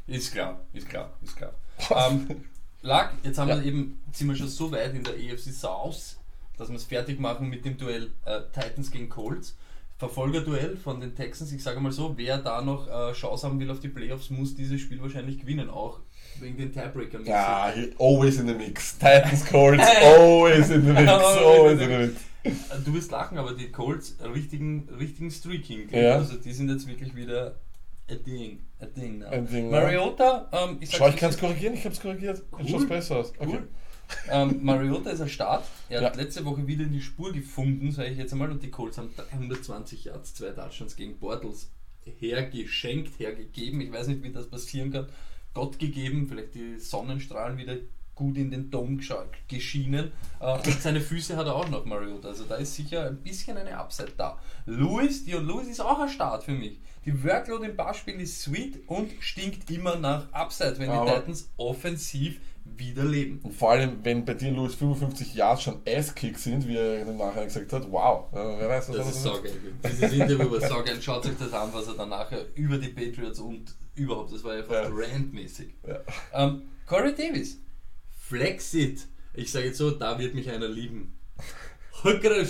Ist klar, ist klar, ist klar. ähm, Lack, jetzt haben Ja. wir eben, sind wir schon so weit in der EFC South, dass wir es fertig machen mit dem Duell äh, Titans gegen Colts. Verfolgerduell von den Texans. Ich sage mal so, wer da noch äh, Chance haben will auf die Playoffs, muss dieses Spiel wahrscheinlich gewinnen, auch wegen den Tiebreaker. Ja, he- always in the mix. Titans Colts, always in the mix. Always in the mix. Äh, Du wirst lachen, aber die Colts richtigen, richtigen Streak hinkriegen. Ja. Also die sind jetzt wirklich wieder a Ding. A Ding now. Ein Ding, Mariota, ähm, ich Schau, ich kann es korrigieren, ich habe es korrigiert. Cool. schaut besser aus. Okay. Cool. Ähm, Mariota ist ein Start. Er hat Ja. letzte Woche wieder in die Spur gefunden, sage ich jetzt einmal, und die Colts haben 320 Yards, zwei Touchdowns gegen Bortles hergeschenkt, hergegeben. Ich weiß nicht, wie das passieren kann. Gott gegeben, vielleicht die Sonnenstrahlen wieder gut in den Dom geschienen. Äh, und seine Füße hat er auch noch, Mariota. Also da ist sicher ein bisschen eine Upside da. Lewis, Dion Lewis ist auch ein Start für mich. Die Workload im Passspiel ist sweet und stinkt immer nach Upside, wenn die Aber- Titans offensiv wieder leben. Und vor allem, wenn bei dir Louis 55 Yards schon Ass-Kick sind, wie er im Nachhinein gesagt hat, wow. Ja, wer weiß, was Das ist saugeil. Dieses Interview war saugeil. Schaut euch das an, was er dann nachher über die Patriots und überhaupt, das war einfach Ja. randmäßig. Ja. Ähm, Corey Davis, Flexit. Ich sage jetzt so, da wird mich einer lieben. Hückere,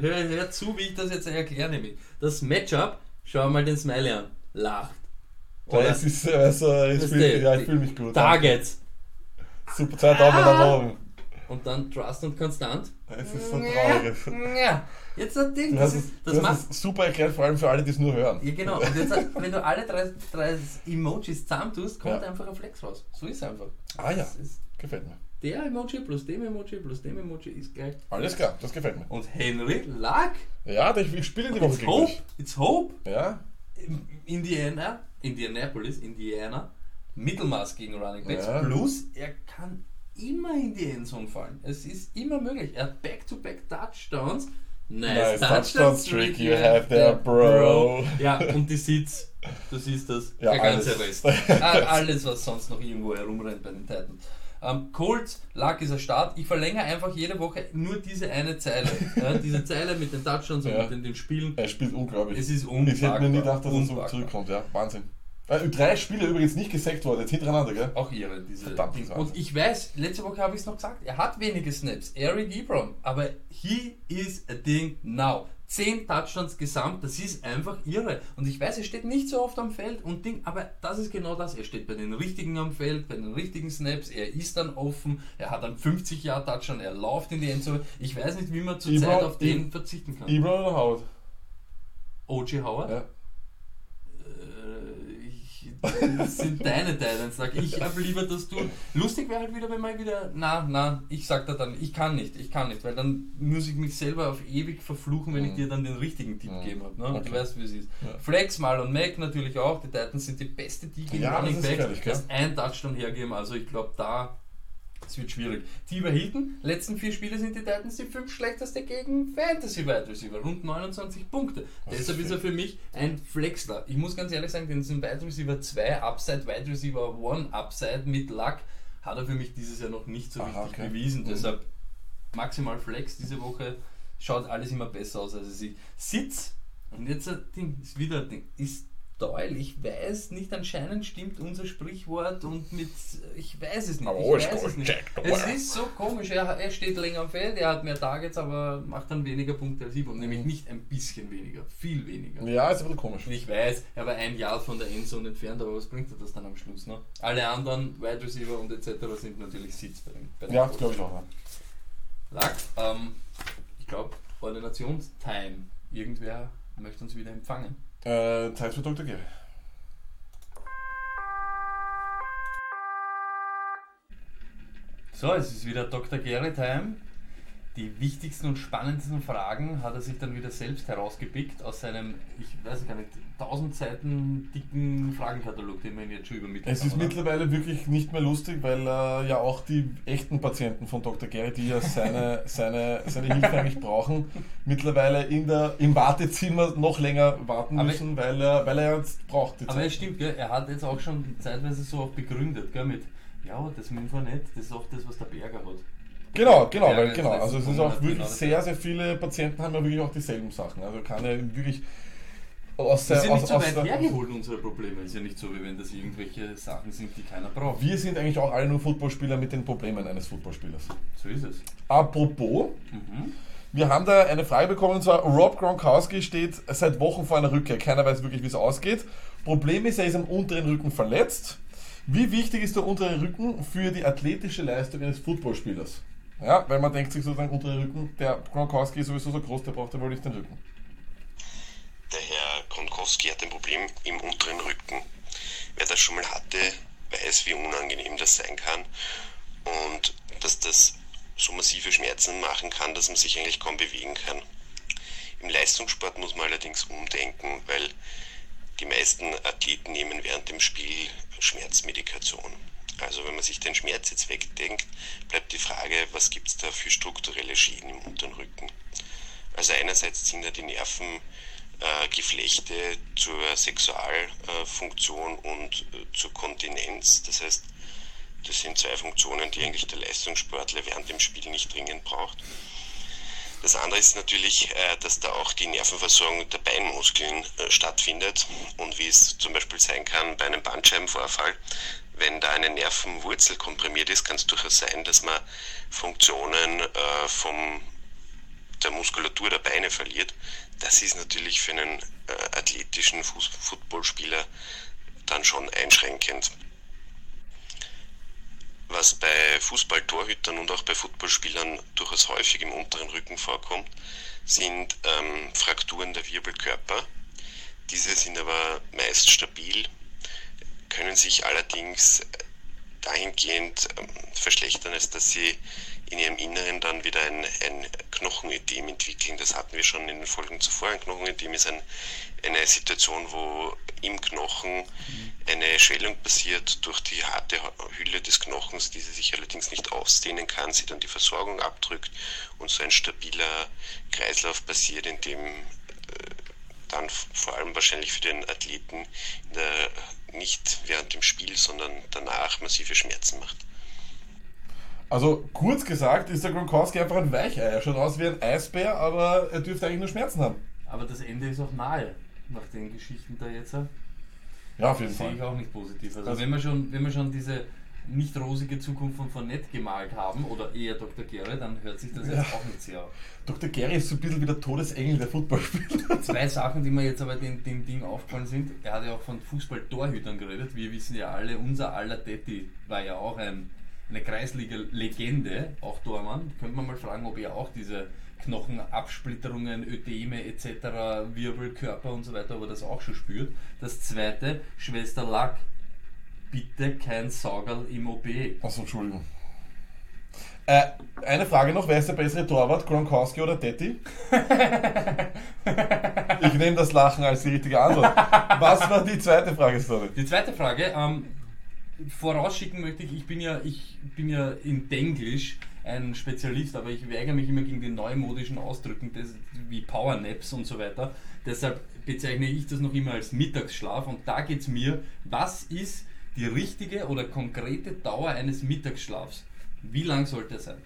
hör, hör zu, wie ich das jetzt erkläre. nämlich. Das Matchup, schau mal den Smiley an. Lacht. Ja, es ist, also, ich fühle ja, ich fühl mich gut. Targets. Super, zwei Daumen nach oben. Und dann Trust und Konstant. Es ist so traurig. Ja, jetzt das Ding, Du das, ist, du das hast macht super erklärt, vor allem für alle, die es nur hören. Ja, genau. Und jetzt, wenn du alle drei, drei Emojis zusammentust, kommt Ja. einfach ein Flex raus. So ist es einfach. Ah ja, gefällt mir. der Emoji plus dem Emoji plus dem Emoji ist gleich. Alles klar, das gefällt mir. Und Henry Luck, Ja, ich, ich spiele die Woche it's gegen hope, dich. it's hope. Ja, Indiana, Indianapolis, Indiana, Mittelmaß gegen Running Backs. Ja. Plus, er kann immer in die Endzone fallen. Es ist immer möglich. Er hat Back-to-Back Touchdowns. Nice Nice, touchdown streak you have there, bro. Ja, und die Sitz, du siehst das, Ja, der ganze alles. Rest. Alles, was sonst noch irgendwo herumrennt bei den Titans. Ähm, Colts, Luck ist ein Start. Ich verlängere einfach jede Woche nur diese eine Zeile. Ja, diese Zeile mit den Touchdowns und Ja. mit den, den Spielen. er spielt unglaublich. Es ist ich hätte mir nie gedacht, dass er so zurückkommt. Ja, Wahnsinn. Äh, drei Spiele übrigens nicht gesackt worden, jetzt hintereinander, gell? Auch ihre, diese Verdammt, Ding. Und ich weiß, letzte Woche habe ich es noch gesagt, er hat wenige Snaps, Eric Ebron, aber he is a thing now. Zehn Touchdowns gesamt, das ist einfach irre. Und ich weiß, er steht nicht so oft am Feld und Ding, aber das ist genau das. Er steht bei den richtigen am Feld, bei den richtigen Snaps, er ist dann offen, er hat einen 50 Jahr Touchdown, er läuft in die Endzone. Ich weiß nicht, wie man zurzeit Ebron- auf den verzichten kann. Ebron oder Howard? O.J. Howard? Ja. Das sind deine Titans. Sag ich habe lieber, dass du. Lustig wäre halt wieder, wenn man wieder. Na, na, ich sag da dann, ich kann nicht, ich kann nicht, weil dann muss ich mich selber auf ewig verfluchen, wenn ich Mhm. dir dann den richtigen Tipp Mhm. gegeben habe. Ne? Okay. Du weißt, wie es ist. Ja. Flex, Mal und Mac natürlich auch. Die Titans sind die beste Diga in Ja, das Running gefährlich, gell? Erst ein Touchdown hergeben, also ich glaube, da. Es wird schwierig. Tiber Hilton, letzten vier Spiele sind die Titans die fünf schlechteste gegen Fantasy Wide Receiver, rund 29 Punkte. Das Deshalb ist ist er für mich ein Flexler. Ich muss ganz ehrlich sagen, den sind Wide Receiver 2 Upside, Wide Receiver 1 Upside mit Luck hat er für mich dieses Jahr noch nicht so Aha, richtig okay. bewiesen. Mhm. Deshalb maximal Flex diese Woche. Schaut alles immer besser aus, als es sieht. Sitz, und jetzt Ding, ist wieder ein Ding, ist toll. Ich weiß nicht, anscheinend stimmt unser Sprichwort und mit, ich weiß es nicht. Aber Ich weiß es nicht. Es ist so komisch, er, er steht länger am Feld, er hat mehr Targets, aber macht dann weniger Punkte als und nämlich nicht ein bisschen weniger, viel weniger. Ja, ist ein bisschen komisch. Und ich weiß, er war ein Jahr von der Endzone entfernt, aber was bringt er das dann am Schluss? Ne? Alle anderen Wide Receiver und etc. sind natürlich Sitz bei den, bei den Ja, glaube ich auch. Lack, ähm, ich glaube, Ordinationstime. Irgendwer möchte uns wieder empfangen. Äh, Zeit für Dr. Gary. So, es ist wieder Dr. Gary Time. Die wichtigsten und spannendsten Fragen hat er sich dann wieder selbst herausgepickt aus seinem, ich weiß gar nicht, 1000 Seiten dicken Fragenkatalog, den wir ihm jetzt schon übermittelt Es ist oder? mittlerweile wirklich nicht mehr lustig, weil äh, ja auch die echten Patienten von Dr. Gary, die ja seine, seine, seine Hilfe eigentlich brauchen, mittlerweile in der, im Wartezimmer noch länger warten Aber- müssen, weil er, weil er jetzt braucht. Die Aber es stimmt, gell? er hat jetzt auch schon zeitweise so auch begründet, gell? mit, ja, das Infranet, das ist auch das, was der Berger hat. Genau, genau, Ja, weil, genau. Also es ist auch wirklich genau sehr, sehr viele Patienten haben ja wirklich auch dieselben Sachen. Also kann er wirklich aus der, ja nicht aus, so aus weit hergeholt, unsere Probleme. Ist ja nicht so, wie wenn das irgendwelche Sachen sind, die keiner braucht. Wir sind eigentlich auch alle nur Footballspieler mit den Problemen eines Footballspielers. So ist es. Apropos, Mhm. wir haben da eine Frage bekommen, und zwar Rob Gronkowski steht seit Wochen vor einer Rückkehr. Keiner weiß wirklich, wie es ausgeht. Problem ist, er ist am unteren Rücken verletzt. Wie wichtig ist der untere Rücken für die athletische Leistung eines Footballspielers? Ja, weil man denkt sich sozusagen, untere Rücken, der Gronkowski ist sowieso so groß, der braucht ja wohl nicht den Rücken. Der Herr Gronkowski hat ein Problem im unteren Rücken. Wer das schon mal hatte, weiß, wie unangenehm das sein kann und dass das so massive Schmerzen machen kann, dass man sich eigentlich kaum bewegen kann. Im Leistungssport muss man allerdings umdenken, weil die meisten Athleten nehmen während dem Spiel Schmerzmedikation. Also wenn man sich den Schmerz jetzt wegdenkt, bleibt die Frage, was gibt es da für strukturelle Schäden im unteren Rücken? Also einerseits sind da die Nervengeflechte äh, zur Sexualfunktion äh, und äh, zur Kontinenz. Das heißt, das sind zwei Funktionen, die eigentlich der Leistungssportler während dem Spiel nicht dringend braucht. Das andere ist natürlich, äh, dass da auch die Nervenversorgung der Beinmuskeln äh, stattfindet und wie es zum Beispiel sein kann bei einem Bandscheibenvorfall, wenn da eine Nervenwurzel komprimiert ist, kann es durchaus sein, dass man Funktionen äh, vom, der Muskulatur der Beine verliert. Das ist natürlich für einen athletischen Footballspieler dann schon einschränkend. Was bei Fußballtorhütern und auch bei Footballspielern durchaus häufig im unteren Rücken vorkommt, sind ähm, Frakturen der Wirbelkörper. Diese sind aber meist stabil, können sich allerdings dahingehend ähm, verschlechtern, als dass sie in ihrem Inneren dann wieder ein, ein Knochenödem entwickeln. Das hatten wir schon in den Folgen zuvor. Ein Knochenödem ist ein, eine Situation, wo im Knochen eine Schwellung passiert durch die harte Hülle des Knochens, die sich allerdings nicht ausdehnen kann, sie dann die Versorgung abdrückt und so ein stabiler Kreislauf passiert, in dem äh, dann vor allem wahrscheinlich für den Athleten der, nicht während dem Spiel, sondern danach massive Schmerzen macht. Also kurz gesagt ist der Gronkowski einfach ein Weichei. Er schaut aus wie ein Eisbär, aber er dürfte eigentlich nur Schmerzen haben. Aber das Ende ist auch nahe, nach den Geschichten da jetzt. Ja, auf jeden Sehe Fall. ich auch nicht positiv. Also, Also- wenn, wir schon, wenn wir schon diese nicht rosige Zukunft von Fournette gemalt haben, oder eher Dr. Gere, dann hört sich das jetzt Ja. auch nicht sehr auf. Dr. Gary ist so ein bisschen wie der Todesengel der Footballspieler. Zwei Sachen, die mir jetzt aber dem, dem Ding aufgefallen sind. Er hat ja auch von Fußball-Torhütern geredet. Wir wissen ja alle, unser aller Tetti war ja auch ein, eine Kreisliga-Legende, auch Tormann. Könnte man mal fragen, ob er auch diese Knochenabsplitterungen, Ödeme etc., Wirbelkörper und so weiter, ob er das auch schon spürt. Das zweite, Schwester Lack, bitte kein Saugerl im OB. Achso, Entschuldigung. Äh, eine Frage noch, wer ist der bessere Torwart, Gronkowski oder Detti? ich nehme das Lachen als die richtige Antwort. Was war die zweite Frage, sorry? Die zweite Frage, ähm, vorausschicken möchte ich, ich bin ja, ich bin ja in Denglisch ein Spezialist, aber ich weigere mich immer gegen die neumodischen Ausdrücken des, wie Powernaps und so weiter. Deshalb bezeichne ich das noch immer als Mittagsschlaf und da geht es mir, was ist die richtige oder konkrete Dauer eines Mittagsschlafs? Wie lang sollte er sein?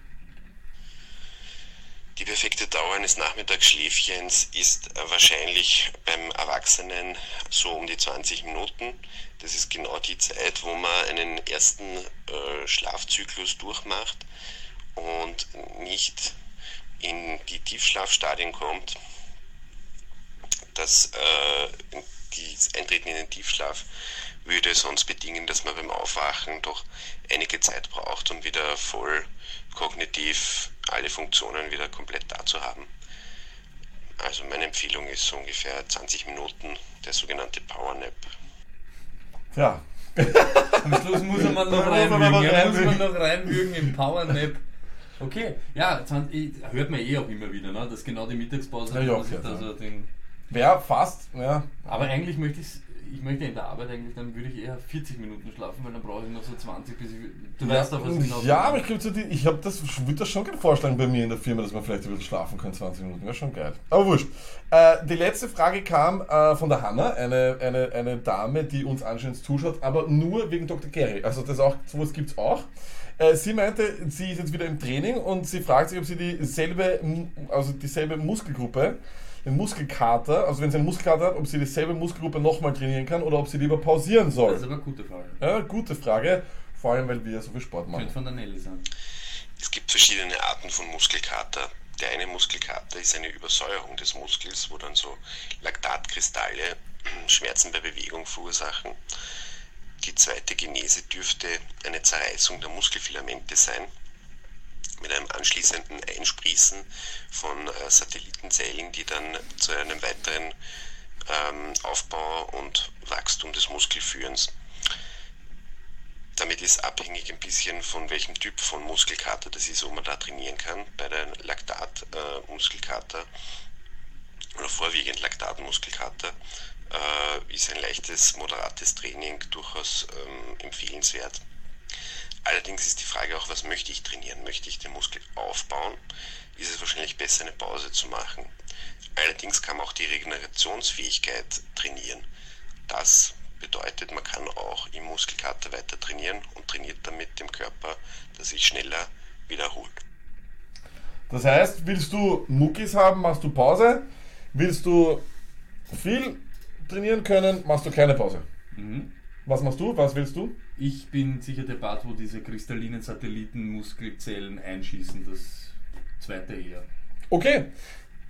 Die perfekte Dauer eines Nachmittagsschläfchens ist äh, wahrscheinlich beim Erwachsenen so um die 20 Minuten. Das ist genau die Zeit, wo man einen ersten äh, Schlafzyklus durchmacht und nicht in die Tiefschlafstadien kommt. Das äh, Eintreten in den Tiefschlaf würde sonst bedingen, dass man beim Aufwachen doch einige Zeit braucht, um wieder voll kognitiv alle Funktionen wieder komplett da zu haben. Also meine Empfehlung ist so ungefähr 20 Minuten, der sogenannte Power Nap. Ja, Am Schluss muss man noch Da muss man reinwürgen. noch Ja, muss man reinwürgen. noch reinwürgen im Powernap. Okay, ja, 20, hört man eh auch immer wieder, ne? dass genau die Mittagspause, Ja, ja, man sich okay, da ja. so den, wer fast, ja. Aber eigentlich möchte ich ich möchte in der Arbeit eigentlich, dann würde ich eher 40 Minuten schlafen, weil dann brauche ich noch so 20 bis ich, Du weißt doch, was ich hinaus Ja, aber ich glaube, so die- ich habe das, würde das schon gerne vorschlagen bei mir in der Firma, dass man vielleicht ein bisschen schlafen kann, 20 Minuten, wäre schon geil. Aber wurscht. Äh, die letzte Frage kam äh, von der Hanna, eine, eine, eine Dame, die uns anscheinend zuschaut, aber nur wegen Dr. Gary. Also das auch, sowas gibt es auch. Äh, sie meinte, sie ist jetzt wieder im Training und sie fragt sich, ob sie dieselbe, also dieselbe Muskelgruppe, den Muskelkater, also wenn sie einen Muskelkater hat, ob sie dieselbe Muskelgruppe nochmal trainieren kann oder ob sie lieber pausieren soll. Das ist aber eine gute Frage. Ja, gute Frage. Vor allem, weil wir so viel Sport Könnte machen. von der Nelly sein. Es gibt verschiedene Arten von Muskelkater. Der eine Muskelkater ist eine Übersäuerung des Muskels, wo dann so Laktatkristalle Schmerzen bei Bewegung verursachen. Die zweite Genese dürfte eine Zerreißung der Muskelfilamente sein, mit einem anschließenden Einsprießen von äh, Satellitenzellen, die dann zu einem weiteren ähm, Aufbau und Wachstum des Muskelführens damit ist abhängig ein bisschen von welchem Typ von Muskelkater das ist, wo man da trainieren kann. Bei der Laktat-Muskelkater oder vorwiegend Laktatmuskelkater äh, ist ein leichtes, moderates Training durchaus ähm, empfehlenswert. Allerdings ist die Frage auch, was möchte ich trainieren? Möchte ich den Muskel aufbauen? Ist es wahrscheinlich besser, eine Pause zu machen. Allerdings kann man auch die Regenerationsfähigkeit trainieren. Das bedeutet, man kann auch im Muskelkater weiter trainieren und trainiert damit dem Körper, dass sich schneller wiederholt. Das heißt, willst du Muckis haben, machst du Pause. Willst du viel trainieren können, machst du keine Pause. Mhm. Was machst du? Was willst du? Ich bin sicher der Part, wo diese kristallinen Satellitenmuskelzellen einschießen, das zweite eher. Okay.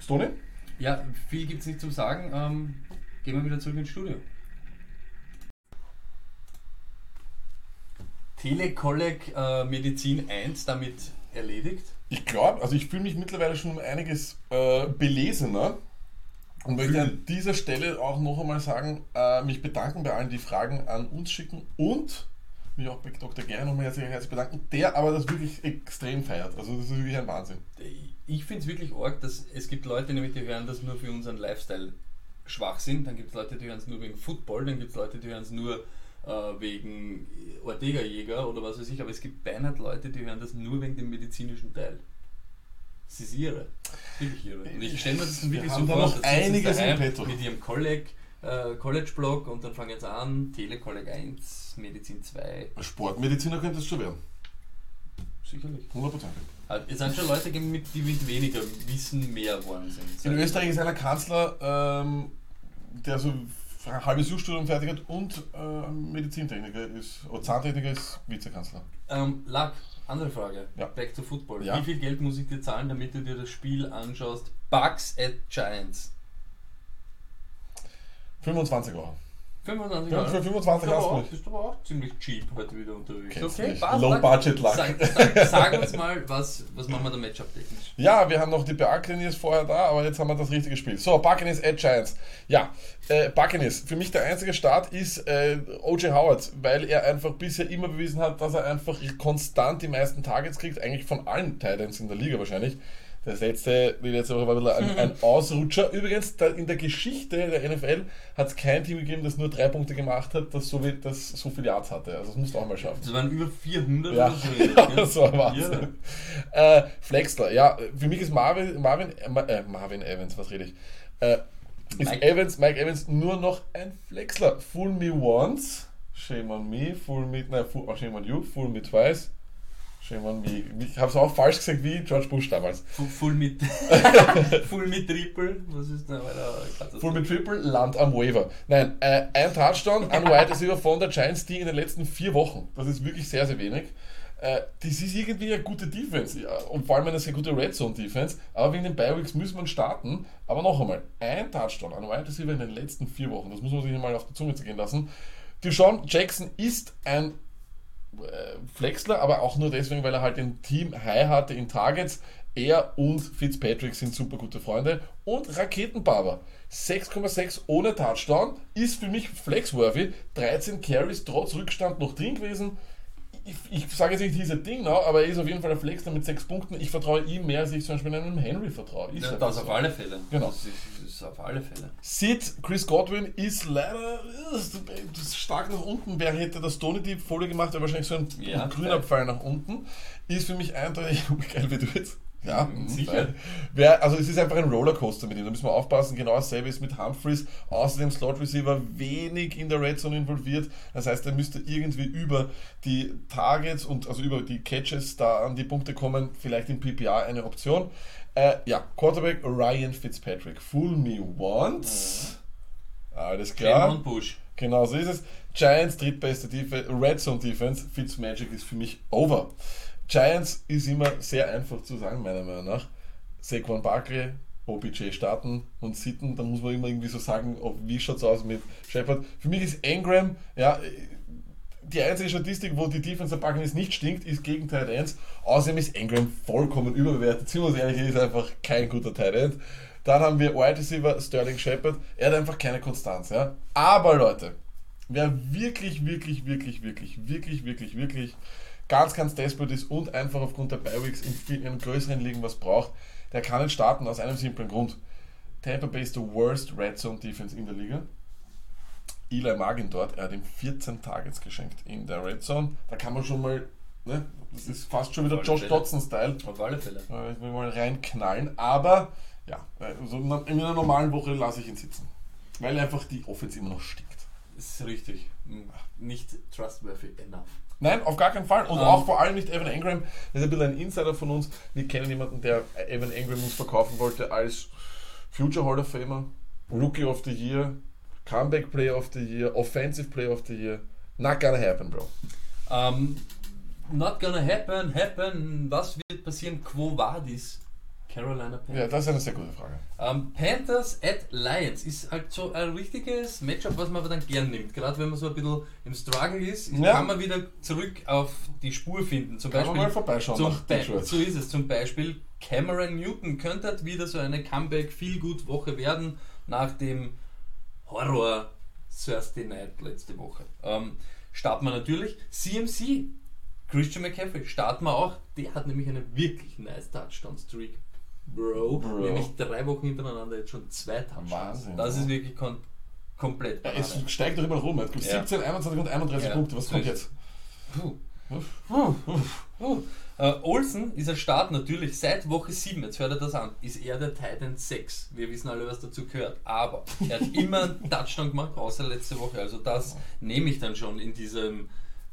Stoni? Ja, viel gibt es nicht zum Sagen. Ähm, gehen wir wieder zurück ins Studio. Telekolleg äh, Medizin 1 damit erledigt. Ich glaube, also ich fühle mich mittlerweile schon um einiges äh, belesener und möchte an dieser Stelle auch noch einmal sagen, äh, mich bedanken bei allen, die Fragen an uns schicken und mich auch bei Dr. Gern nochmal herzlich, herzlich bedanken, der aber das wirklich extrem feiert. Also das ist wirklich ein Wahnsinn. Ich finde es wirklich arg, dass es gibt Leute, nämlich die hören das nur für unseren Lifestyle schwach sind. Dann gibt es Leute, die hören es nur wegen Football, dann gibt es Leute, die hören es nur äh, wegen Ortega-Jäger oder was weiß ich, aber es gibt beinahe Leute, die hören das nur wegen dem medizinischen Teil. Das ist irre. Wirklich irre. Und ich stelle mir das Wir wirklich haben so vor, noch einiges in daheim petto. mit ihrem College, äh, College-Blog und dann fangen jetzt an, Telekolleg 1, Medizin 2. Sportmediziner könnte es schon werden. Sicherlich. 100%. Halt, Es sind schon Leute, die mit weniger Wissen mehr geworden sind. In Österreich ist einer Kanzler, ähm, der so ein halbes Jurastudium fertig hat und äh, Medizintechniker ist, oder Zahntechniker ist Vizekanzler. Ähm, Lack, andere Frage. Ja. Back to Football. Ja. Wie viel Geld muss ich dir zahlen, damit du dir das Spiel anschaust? Bucks at Giants. 25 Euro. 25 Ja, Euro. für 25 Bist du aber hast du auch- mich. Bist du aber auch ziemlich cheap heute wieder unterwegs. Kennst Okay, passt. Low budget Lack. Sag, sag, sag uns mal, was, was machen wir da Matchup technisch? Ja, wir haben noch die Buccaneers vorher da, aber jetzt haben wir das richtige Spiel. So, Buccaneers at Giants. Ja, äh, Buccaneers. Für mich der einzige Start ist äh, O.J. Howard, weil er einfach bisher immer bewiesen hat, dass er einfach konstant die meisten Targets kriegt, eigentlich von allen Titans in der Liga wahrscheinlich. Das letzte, die letzte Woche war ein, bisschen ein, ein Ausrutscher. Übrigens, in der Geschichte der NFL hat es kein Team gegeben, das nur drei Punkte gemacht hat, das so, viel- das so viele Yards hatte. Also das musst du auch mal schaffen. Das waren über 400 Ja, oder so. ja das war. Wahnsinn. Äh, Flexler, ja, für mich ist Marvin, Marvin, äh, äh, Marvin Evans, was rede ich? Äh, ist Mike. Evans, Mike Evans nur noch ein Flexler. Fool me once, shame on me, fool me, nein, fool, oh, shame on you, fool me twice, shame on me. Ich habe es auch falsch gesagt wie George Bush damals. Fu- Full mit, Full mit Triple. Was ist da? Weil, Full mit Triple, Land am Waiver. Nein, äh, ein Touchdown an Wide Receiver von der Giants, die in den letzten vier Wochen, das ist wirklich sehr, sehr wenig. Äh, das ist irgendwie eine gute Defense ja, und vor allem eine sehr gute Red Zone Defense. Aber wegen den Bi-Weeks muss man starten. Aber noch einmal, ein Touchdown an Wide Receiver in den letzten vier Wochen, das muss man sich mal auf die Zunge zergehen lassen. Deshaun Jackson ist ein Flexler, aber auch nur deswegen, weil er halt ein Team High hatte in Targets. Er und Fitzpatrick sind super gute Freunde. Und Raketenbarber. 6,6 ohne Touchdown ist für mich flexworthy. 13 Carries trotz Rückstand noch drin gewesen. Ich, ich sage jetzt nicht dieser Ding now, aber er ist auf jeden Fall ein Flexler mit 6 Punkten. Ich vertraue ihm mehr, als ich zum Beispiel einem Henry vertraue. Ist Ja, das so. auf alle Fälle. Genau. Das ist, das ist auf alle Fälle. Sid, Chris Godwin ist leider ist, stark nach unten. Wer hätte das Tony die Folie gemacht, wäre wahrscheinlich so ein Ja, grüner. Pfeil nach unten. Ist für mich eindeutig, geil wie du jetzt. Ja, Mhm, mhm, sicher. Wer, also es ist einfach ein Rollercoaster mit ihm, da müssen wir aufpassen. Genau dasselbe ist mit Humphreys. Außerdem Slot Receiver wenig in der Red Zone involviert. Das heißt, er müsste irgendwie über die Targets und also über die Catches da an die Punkte kommen. Vielleicht in PPR eine Option. Äh, ja, Quarterback Ryan Fitzpatrick. Fool me once. Alles klar. Cam und Bush. Genau so ist es. Giants drittbeste Defense, Red Zone Defense. Fitzmagic ist für mich over. Giants ist immer sehr einfach zu sagen, meiner Meinung nach. Saquon Barkley, OBJ starten und sitten, dann muss man immer irgendwie so sagen, ob, wie schaut es aus mit Shepard. Für mich ist Engram, ja, die einzige Statistik, wo die Defense der Buccaneers nicht stinkt, ist gegen Tight Ends. Außerdem ist Engram vollkommen überbewertet. Uns ehrlich, er ist einfach kein guter Tight End. Dann haben wir Wide Receiver Sterling Shepard. Er hat einfach keine Konstanz. Ja? Aber Leute, wer wirklich, wirklich, wirklich, wirklich, wirklich, wirklich, wirklich ganz, ganz desperate ist und einfach aufgrund der Bi-Weeks in, in größeren Ligen was braucht, der kann nicht starten aus einem simplen Grund. Tampa Bay ist the worst Red Zone Defense in der Liga. Eli Magin dort, er hat ihm 14 Targets geschenkt in der Red Zone. Da kann man schon mal Ne? Das ist fast schon wieder Josh Fälle. Dodson-Style. Auf alle Fälle. Äh, Ich will mal reinknallen, aber ja, also in einer normalen Woche lasse ich ihn sitzen. Weil einfach die Offense immer noch stinkt. Das ist richtig. Nicht trustworthy enough. Nein, auf gar keinen Fall. Und Ähm. auch vor allem nicht Evan Engram. Das ist ein bisschen ein Insider von uns. Wir kennen jemanden, der Evan Engram uns verkaufen wollte als Future Hall of Famer, Rookie of the Year, Comeback Player of the Year, Offensive Player of the Year. Not gonna happen, Bro. Ähm, not gonna happen, happen. Was wird passieren? Quo vadis? Carolina Panthers. Ja, das ist eine sehr gute Frage. Ähm, Panthers at Lions ist halt so ein richtiges Matchup, was man aber dann gern nimmt. Gerade wenn man so ein bisschen im Struggle ist, Ja. kann man wieder zurück auf die Spur finden. Zum Kann man Beispiel mal vorbeischauen zum Be so ist es. Zum Beispiel Cameron Newton könnte halt wieder so eine Comeback-Feel-Good-Woche werden nach dem Horror Thursday Night letzte Woche. Ähm, starten wir natürlich CMC. Christian McCaffrey starten wir auch. Der hat nämlich einen wirklich nice Touchdown-Streak. Bro, Bro. nämlich drei Wochen hintereinander jetzt schon zwei Touchdowns. Wahnsinn, das ist wirklich kon komplett. Ja, es steigt doch immer rum. Es gibt Ja. 17, 21 und 31 Ja. Punkte. Was kommt jetzt? Puh. Puh. Puh. Äh, Olsen ist ein Start natürlich seit Woche 7, jetzt hört er das an, ist er der Titan 6. Wir wissen alle, was dazu gehört. Aber er hat immer einen Touchdown gemacht, außer letzte Woche. Also das nehme ich dann schon in diesem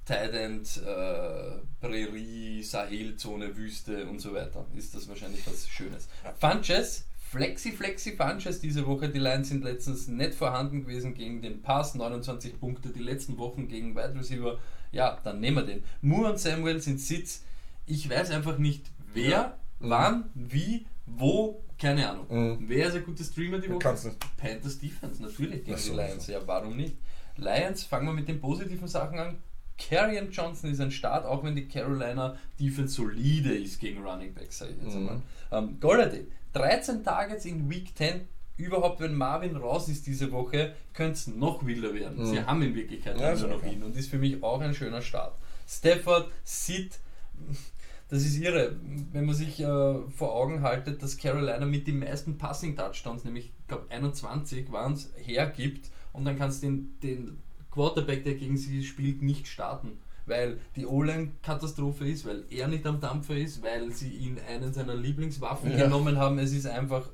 Titan äh, Prärie, Sahelzone, Wüste und so weiter. Ist das wahrscheinlich was Schönes. Funches, Flexi, Flexi, Funches diese Woche. Die Lines sind letztens nicht vorhanden gewesen gegen den Pass. 29 Punkte die letzten Wochen gegen Wide Receiver. Ja, dann nehmen wir den. Moore und Samuel sind Sitz. Ich weiß einfach nicht, wer, Ja. wann, wie, wo, keine Ahnung. Mhm. Wer ist ein guter Streamer die Woche? Kannst nicht. Panthers Defense, natürlich gegen Ach die Lions. Ja, warum nicht? Lions, fangen wir mit den positiven Sachen an. Carrion Johnson ist ein Start, auch wenn die Carolina Defense solide ist gegen Running Backs, sage ich jetzt Mhm. Ähm, Golladay, 13 Targets in Week 10. Überhaupt, wenn Marvin raus ist diese Woche, könnte es noch wilder werden. Mhm. Sie haben in Wirklichkeit Ja, ist noch okay. ihn und ist für mich auch ein schöner Start. Stafford, Sid, das ist irre, wenn man sich äh, vor Augen haltet, dass Carolina mit den meisten Passing Touchdowns, nämlich ich glaube 21 waren es, hergibt und dann kannst du den, den Quarterback, der gegen sie spielt, nicht starten. Weil die O-Line Katastrophe ist, weil er nicht am Dampfer ist, weil sie ihn einen seiner Lieblingswaffen Ja. genommen haben. Es ist einfach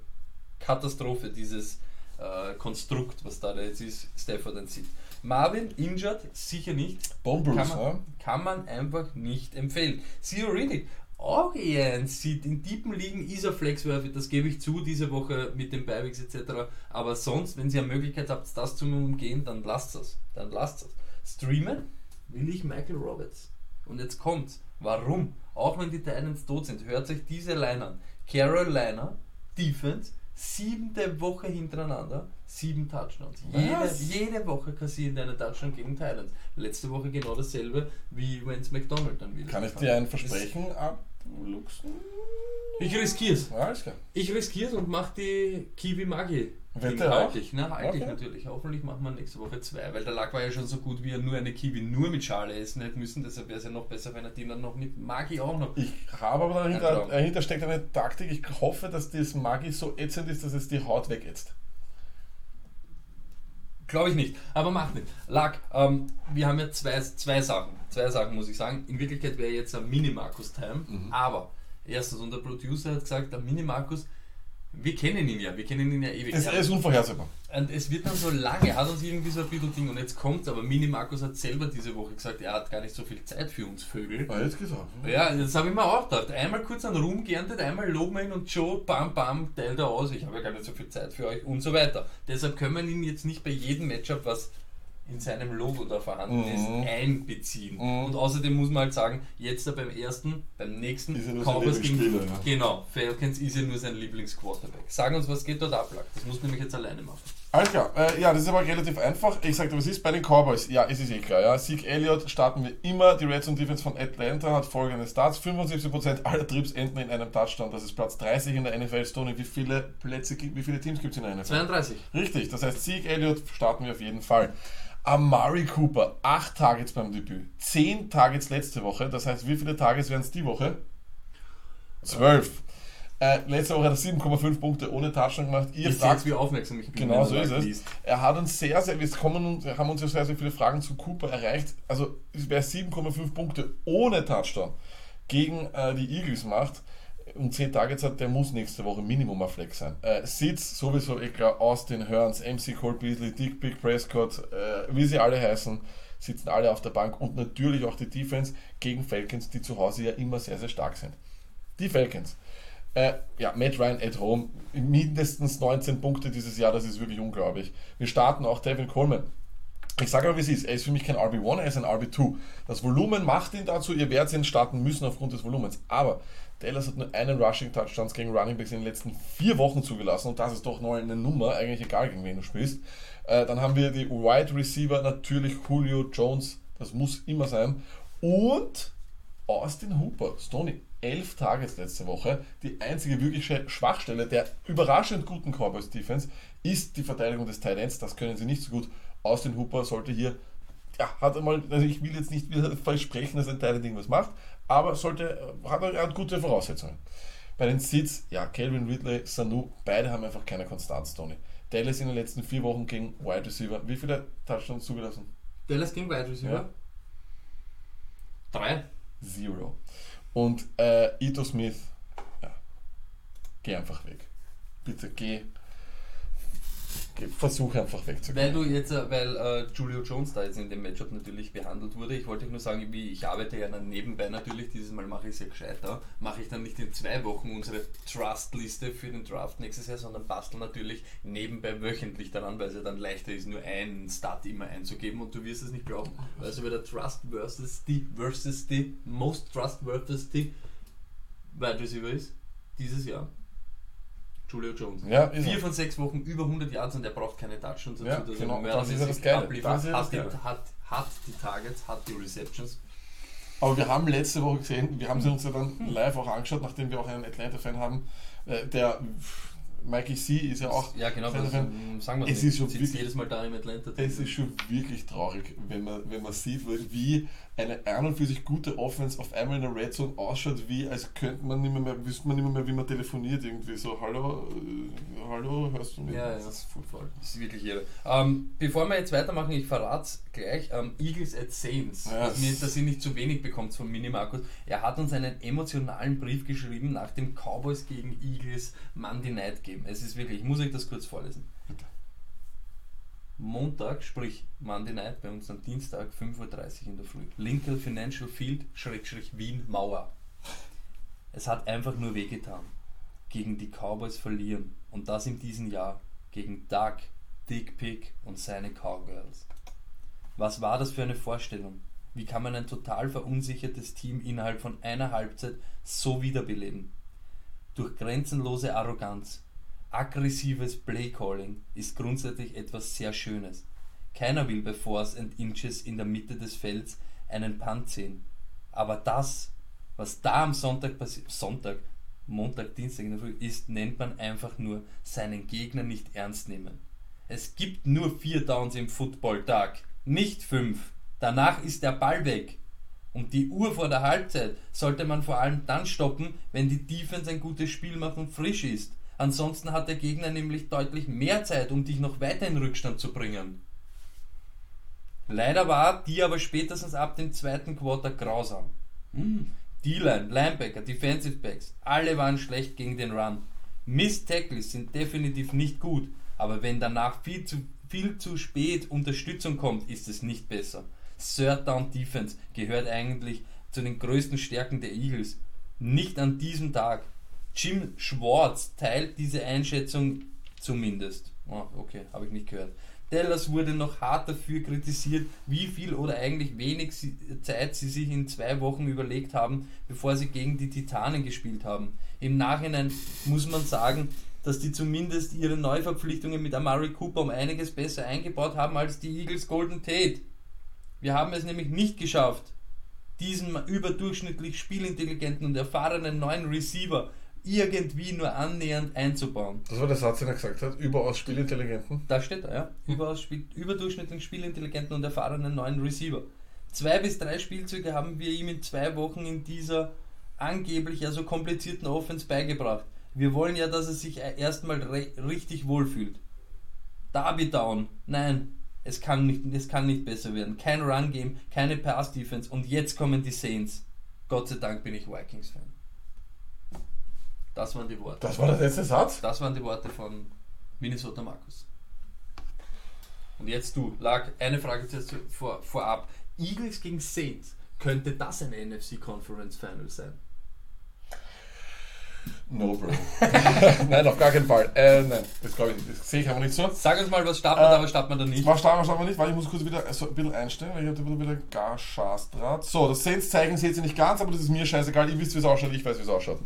Katastrophe, dieses äh, Konstrukt, was da jetzt ist, Stafford und Sid. Marvin, injured, sicher nicht. Bone Bruce, Kann man, ja? kann man einfach nicht empfehlen. Theo Riddick, auch eher ein Seed. In tiefen Ligen ist er flexwerfig, das gebe ich zu, diese Woche mit den Beiwegs etc. Aber sonst, wenn ihr eine Möglichkeit habt, das zu umgehen, dann lasst es. Dann lasst es. Streamen will ich Michael Roberts. Und jetzt kommt's. Warum? Auch wenn die Titans tot sind, hört euch diese Line an. Carolina, Defense, siebte Woche hintereinander, sieben Touchdowns. Jede, jede Woche kassieren die einen Touchdown gegen Titans. Letzte Woche genau dasselbe, wie wenn es McDonald dann wieder Kann ich dir ein Versprechen abluchsen? Ich riskier's. Ja, alles klar. Ich riskier's und mach die Kiwi Magi. Wette halte auch? ich, ne, halte ich Okay. natürlich. Hoffentlich machen wir nächste Woche zwei, weil der Lack war ja schon so gut, wie er nur eine Kiwi nur mit Schale essen hätte müssen. Deshalb wäre es ja noch besser, wenn er die dann noch mit Magi auch noch. Ich habe aber dahinter, dahinter steckt eine Taktik. Ich hoffe, dass das Magi so ätzend ist, dass es die Haut wegätzt. Glaube ich nicht, aber macht nicht. Lack, ähm, wir haben ja zwei, zwei Sachen. Zwei Sachen muss ich sagen. In Wirklichkeit wäre jetzt ein Mini-Markus-Time, Mhm. aber erstens, und der Producer hat gesagt, der Mini-Markus, wir kennen ihn ja, wir kennen ihn ja ewig. Es Er- ist unvorhersehbar. Und es wird dann so lange, er hat uns irgendwie so ein bisschen Ding und jetzt kommt aber Mini Markus hat selber diese Woche gesagt, er hat gar nicht so viel Zeit für uns Vögel. Ah, jetzt gesagt. Ja, das habe ich mir auch gedacht. Einmal kurz einen Ruhm geerntet, einmal loben wir ihn und Joe, bam, bam, teilt er aus. Ich habe ja gar nicht so viel Zeit für euch und so weiter. Deshalb können wir ihn jetzt nicht bei jedem Matchup, was in seinem Logo da vorhanden Mhm. ist, einbeziehen. Mhm. Und außerdem muss man halt sagen, jetzt da beim ersten, beim nächsten, Ist sein Cowboys gegen Lieblingsspieler, ja. Genau, Falcons ist ja nur sein Lieblingsquarterback. Sag uns, was geht dort ab, Lack. Das muss nämlich jetzt alleine machen. Alles klar. Äh, ja, das ist aber relativ einfach. Ich dir, was ist bei den Cowboys? Ja, es ist eh klar. Ja. Zeke Elliott starten wir immer. Die Red Zone Defense von Atlanta hat folgende Stats. 75% aller Trips enden in einem Touchdown. Das ist Platz 30 in der NFL. Stoney, wie viele Plätze, gibt- wie viele Teams gibt es in der NFL? 32. Richtig, das heißt, Zeke Elliott starten wir auf jeden Fall. Amari Cooper, 8 Targets beim Debüt, 10 Targets letzte Woche, das heißt, wie viele Targets wären es die Woche? 12. Äh, letzte Woche hat er 7,5 Punkte ohne Touchdown gemacht. Ihr Ihr fragt, wie aufmerksam ich bin. Genau so ist es. liest. Er hat uns sehr, sehr, wir kommen haben uns ja sehr, sehr viele Fragen zu Cooper erreicht. Also wer 7,5 Punkte ohne Touchdown gegen äh, die Eagles macht und 10 Targets hat, der muss nächste Woche Minimum auf Flex sein. Äh, Sitz sowieso, ich glaube, Austin Hearns, MC Cole Beasley, Dick Big Prescott, äh, wie sie alle heißen, sitzen alle auf der Bank und natürlich auch die Defense gegen Falcons, die zu Hause ja immer sehr, sehr stark sind. Die Falcons. Äh, ja, Matt Ryan at home, mindestens 19 Punkte dieses Jahr, das ist wirklich unglaublich. Wir starten auch Devin Coleman. Ich sage aber, wie es ist. Er ist für mich kein RB1, er ist ein RB2. Das Volumen macht ihn dazu, ihr werdet ihn starten müssen aufgrund des Volumens. Aber Dallas hat nur einen Rushing Touchdowns gegen Running Backs in den letzten vier Wochen zugelassen und das ist doch noch eine Nummer, eigentlich egal gegen wen du spielst. Äh, dann haben wir die Wide Receiver, natürlich Julio Jones, das muss immer sein. Und Austin Hooper, Stoney, elf Targets letzte Woche. Die einzige wirkliche Schwachstelle der überraschend guten Cowboys Defense ist die Verteidigung des Tight Ends. Das können sie nicht so gut. Austin Hooper sollte hier, ja, hat einmal, also ich will jetzt nicht versprechen, dass ein Tight End irgendwas macht, aber sollte, hat er hat gute Voraussetzungen. Bei den Seeds, ja, Calvin Ridley, Sanu, beide haben einfach keine Konstanz, Tony. Dallas in den letzten vier Wochen gegen Wide Receiver. Wie viele Touchdowns zugelassen? Dallas gegen Wide Receiver? Ja. Drei. Zero. Und äh, Ito Smith, ja, geh einfach weg. Bitte geh. Versuche einfach wegzugehen. Weil du jetzt, äh, weil äh, Julio Jones da jetzt in dem Matchup natürlich behandelt wurde, ich wollte nur sagen, wie ich arbeite ja dann nebenbei natürlich, dieses Mal mache ich es ja gescheiter, mache ich dann nicht in zwei Wochen unsere Trust-Liste für den Draft nächstes Jahr, sondern bastel natürlich nebenbei wöchentlich daran, weil es ja dann leichter ist, nur einen Start immer einzugeben und du wirst es nicht glauben. Also bei der Trust versus die versus die most trustworthy Wide Receiver ist dieses Jahr. Julio Jones. Ja, Vier er. von sechs Wochen über 100 Yards und er braucht keine Touchdowns dazu. Ja, dass er genau, mehr das ist ja das Geile. Das ist ja das hat, die, Geile. hat, hat die Targets, hat die Receptions. Aber wir haben letzte Woche gesehen, wir haben sie uns ja dann live auch angeschaut, nachdem wir auch einen Atlanta-Fan haben. Äh, der Mikey C ist ja auch. ja, genau, was, Atlanta-Fan. ähm, sagen wir Es nicht. ist schon wirklich- jedes Mal da im Atlanta. Es ist schon wirklich traurig, wenn man, wenn man sieht, wie eine an und für sich gute Offense auf einmal in der Red Zone ausschaut, wie als könnte man nicht mehr, wüsste man nicht mehr, wie man telefoniert irgendwie so, hallo, äh, hallo, hörst du mich? Ja, ja. Das ist voll voll. Das ist wirklich irre. Ähm, bevor wir jetzt weitermachen, ich verrate es gleich. Ähm, Eagles at Saints. Ja, dass, mir, dass ihr nicht zu wenig bekommt von Mini Markus. Er hat uns einen emotionalen Brief geschrieben nach dem Cowboys gegen Eagles Monday Night Game. Es ist wirklich, ich muss euch das kurz vorlesen. Montag, sprich Monday Night, bei uns am Dienstag, 5.30 Uhr in der Früh. Lincoln Financial Field, Schrägstrich Wien, Mauer. Es hat einfach nur wehgetan. Gegen die Cowboys verlieren. Und das in diesem Jahr. Gegen Doug, Dick Pick und seine Cowgirls. Was war das für eine Vorstellung? Wie kann man ein total verunsichertes Team innerhalb von einer Halbzeit so wiederbeleben? Durch grenzenlose Arroganz, aggressives Playcalling ist grundsätzlich etwas sehr Schönes. Keiner will bei Fours and Inches in der Mitte des Felds einen Punt sehen. Aber das, was da am Sonntag passiert, Sonntag, Montag, Dienstag in der Früh ist, nennt man einfach nur seinen Gegner nicht ernst nehmen. Es gibt nur vier Downs im Footballtag, nicht fünf. Danach ist der Ball weg. Und die Uhr vor der Halbzeit sollte man vor allem dann stoppen, wenn die Defense ein gutes Spiel macht und frisch ist. Ansonsten hat der Gegner nämlich deutlich mehr Zeit, um dich noch weiter in Rückstand zu bringen. Leider war die aber spätestens ab dem zweiten Quarter grausam. Hm. D-Line, Linebacker, Defensive Backs, alle waren schlecht gegen den Run. Miss Tackles sind definitiv nicht gut, aber wenn danach viel zu, viel zu spät Unterstützung kommt, ist es nicht besser. Third Down Defense gehört eigentlich zu den größten Stärken der Eagles. Nicht an diesem Tag. Jim Schwartz teilt diese Einschätzung zumindest. Oh, okay, habe ich nicht gehört. Dallas wurde noch hart dafür kritisiert, wie viel oder eigentlich wenig Zeit sie sich in zwei Wochen überlegt haben, bevor sie gegen die Titanen gespielt haben. Im Nachhinein muss man sagen, dass die zumindest ihre Neuverpflichtungen mit Amari Cooper um einiges besser eingebaut haben als die Eagles Golden Tate. Wir haben es nämlich nicht geschafft, diesen überdurchschnittlich spielintelligenten und erfahrenen neuen Receiver irgendwie nur annähernd einzubauen. Das war der Satz, den er gesagt hat, überaus spielintelligenten. Da steht er, ja. Überaus spiel, überdurchschnittlich spielintelligenten und erfahrenen neuen Receiver. Zwei bis drei Spielzüge haben wir ihm in zwei Wochen in dieser angeblich ja so komplizierten Offense beigebracht. Wir wollen ja, dass er sich erstmal re- richtig wohlfühlt. Darby down. Nein, es kann, nicht, es kann nicht besser werden. Kein Run-Game, keine Pass-Defense und jetzt kommen die Saints. Gott sei Dank bin ich Vikings-Fan. Das waren die Worte. Das war der letzte Satz? Das waren die Worte von Minnesota Markus. Und jetzt du, Lag, eine Frage zuerst vor, vorab. Eagles gegen Saints, könnte das ein NFC Conference Final sein? No, Bro. nein, auf gar keinen Fall. Äh, nein, das glaube ich. Das sehe ich aber nicht so. Sag uns mal, was starten wir Äh, da, was starten wir da nicht? Was starten wir, starten wir nicht, weil ich muss kurz wieder so ein bisschen einstellen, weil ich habe da wieder gar Schaß draht. So, das Saints zeigen seht ihr nicht ganz, aber das ist mir scheißegal. Ihr wisst, wie es ausschaut, ich weiß, wie es ausschaut.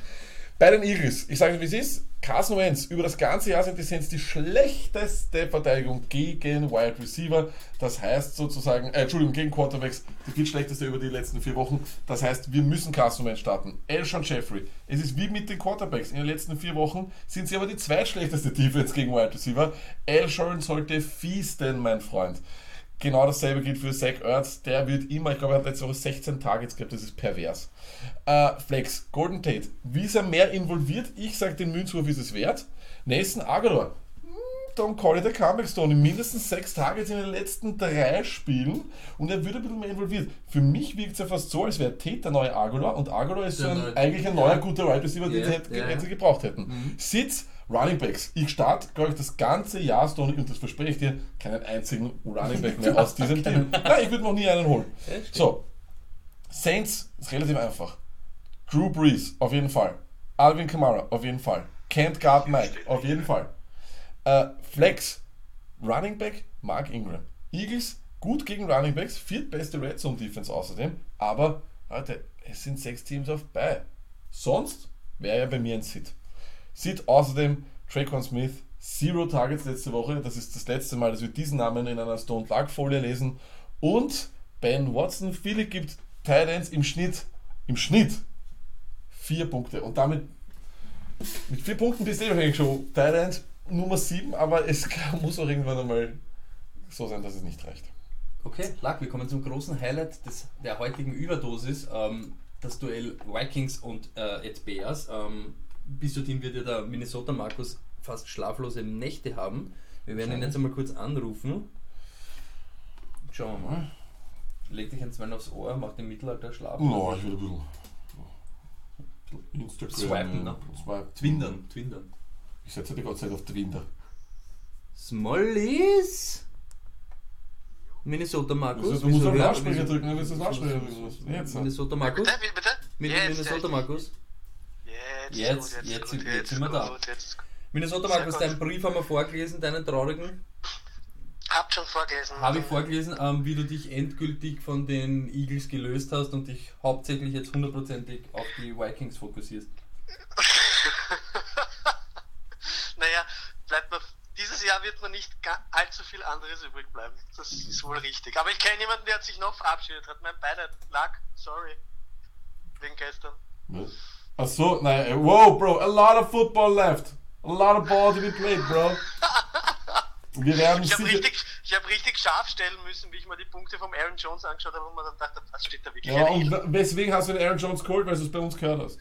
Bei den Eagles, ich sage euch, wie es ist. Carson Wentz, über das ganze Jahr sind die Saints die schlechteste Verteidigung gegen Wide Receiver. Das heißt sozusagen, äh, Entschuldigung, gegen Quarterbacks, die viel schlechteste über die letzten vier Wochen. Das heißt, wir müssen Carson Wentz starten. Elshon Jeffrey. Es ist wie mit den Quarterbacks. In den letzten vier Wochen sind sie aber die zweitschlechteste Defense gegen Wide Receiver. Elshon sollte fiesten, mein Freund. Genau dasselbe gilt für Zach Ertz. Der wird immer, ich glaube, er hat letzte Woche 16 Targets gehabt, das ist pervers. Äh, Flex, Golden Tate. Wie ist er mehr involviert? Ich sage, den Münzwurf ist es wert. Nathan Agador. Hm, Don't call it a comeback Stone. Mindestens sechs Targets in den letzten drei Spielen und er wird ein bisschen mehr involviert. Für mich wirkt es ja fast so, als wäre Tate der neue Agador und Agador ist so ein, eigentlich ein neuer guter Wide Receiver, den sie, ja, Mhm. gebraucht hätten. Sitz, Running Backs. Ich starte, glaube ich, das ganze Jahr Stone und das verspreche ich dir, keinen einzigen Running Back mehr aus diesem Team. Nein, ich würde noch nie einen holen. So, Saints ist relativ einfach. Drew Brees, auf jeden Fall. Alvin Kamara, auf jeden Fall. Can't guard Mike, auf jeden Fall. Äh, Flex, Running Back, Mark Ingram. Eagles, gut gegen Running Backs, viertbeste Red Zone Defense außerdem. Aber, Leute, es sind sechs Teams auf bei. Sonst wäre ja bei mir ein Sit. Sit außerdem Traquan Smith, Zero Targets letzte Woche. Das ist das letzte Mal, dass wir diesen Namen in einer Stone Luck Folie lesen. Und Ben Watson, viele gibt Titans im Schnitt, im Schnitt vier Punkte. Und damit mit vier Punkten bist du eh schon Titans Nummer 7, aber es muss auch irgendwann einmal so sein, dass es nicht reicht. Okay, Lack, wir kommen zum großen Highlight des, der heutigen Überdosis. Ähm, das Duell Vikings und äh, Ed Bears. Ähm, bis dorthin wird ja der Minnesota Markus fast schlaflose Nächte haben. Wir werden ihn jetzt einmal kurz anrufen. Schauen wir mal. Leg dich ein Zwein aufs Ohr, mach den Mittelalter Schlaf. No, ich will ein bisschen. Instagram. Swipen, ne? Swipe. Twindern, Twindern. Ich setze die ganze Zeit auf Twinder. Smallies! Minnesota Markus. Also, du musst auf Lautsprecher drücken, dann willst du das Lautsprecher drücken. Jetzt. Minnesota Markus? Bitte, bitte? Min- Jetzt, Minnesota jetzt. Markus? Jetzt, Jetzt, gut, jetzt, gut, jetzt sind wir da. gut, Jetzt. Minnesota Markus, deinen Brief haben wir vorgelesen, deinen traurigen. Habt schon vorgelesen. Habe ich vorgelesen, ähm, wie du dich endgültig von den Eagles gelöst hast und dich hauptsächlich jetzt hundertprozentig auf die Vikings fokussierst. naja, bleibt mir, dieses Jahr wird mir nicht allzu viel anderes übrig bleiben. Das ist wohl richtig. Aber ich kenne jemanden, der hat sich noch verabschiedet hat. Mein Beileid lag, sorry. Wegen gestern. Ach so, nein, äh, wow, Bro, a lot of football left. A lot of ball to be played, Bro. Wir werden Ich habe richtig, ich hab richtig scharf stellen müssen, wie ich mir die Punkte vom Aaron Jones angeschaut habe und mir dann dachte, was steht da wirklich? Ja, und weswegen hast du den Aaron Jones geholt, weil du es bei uns gehört hast?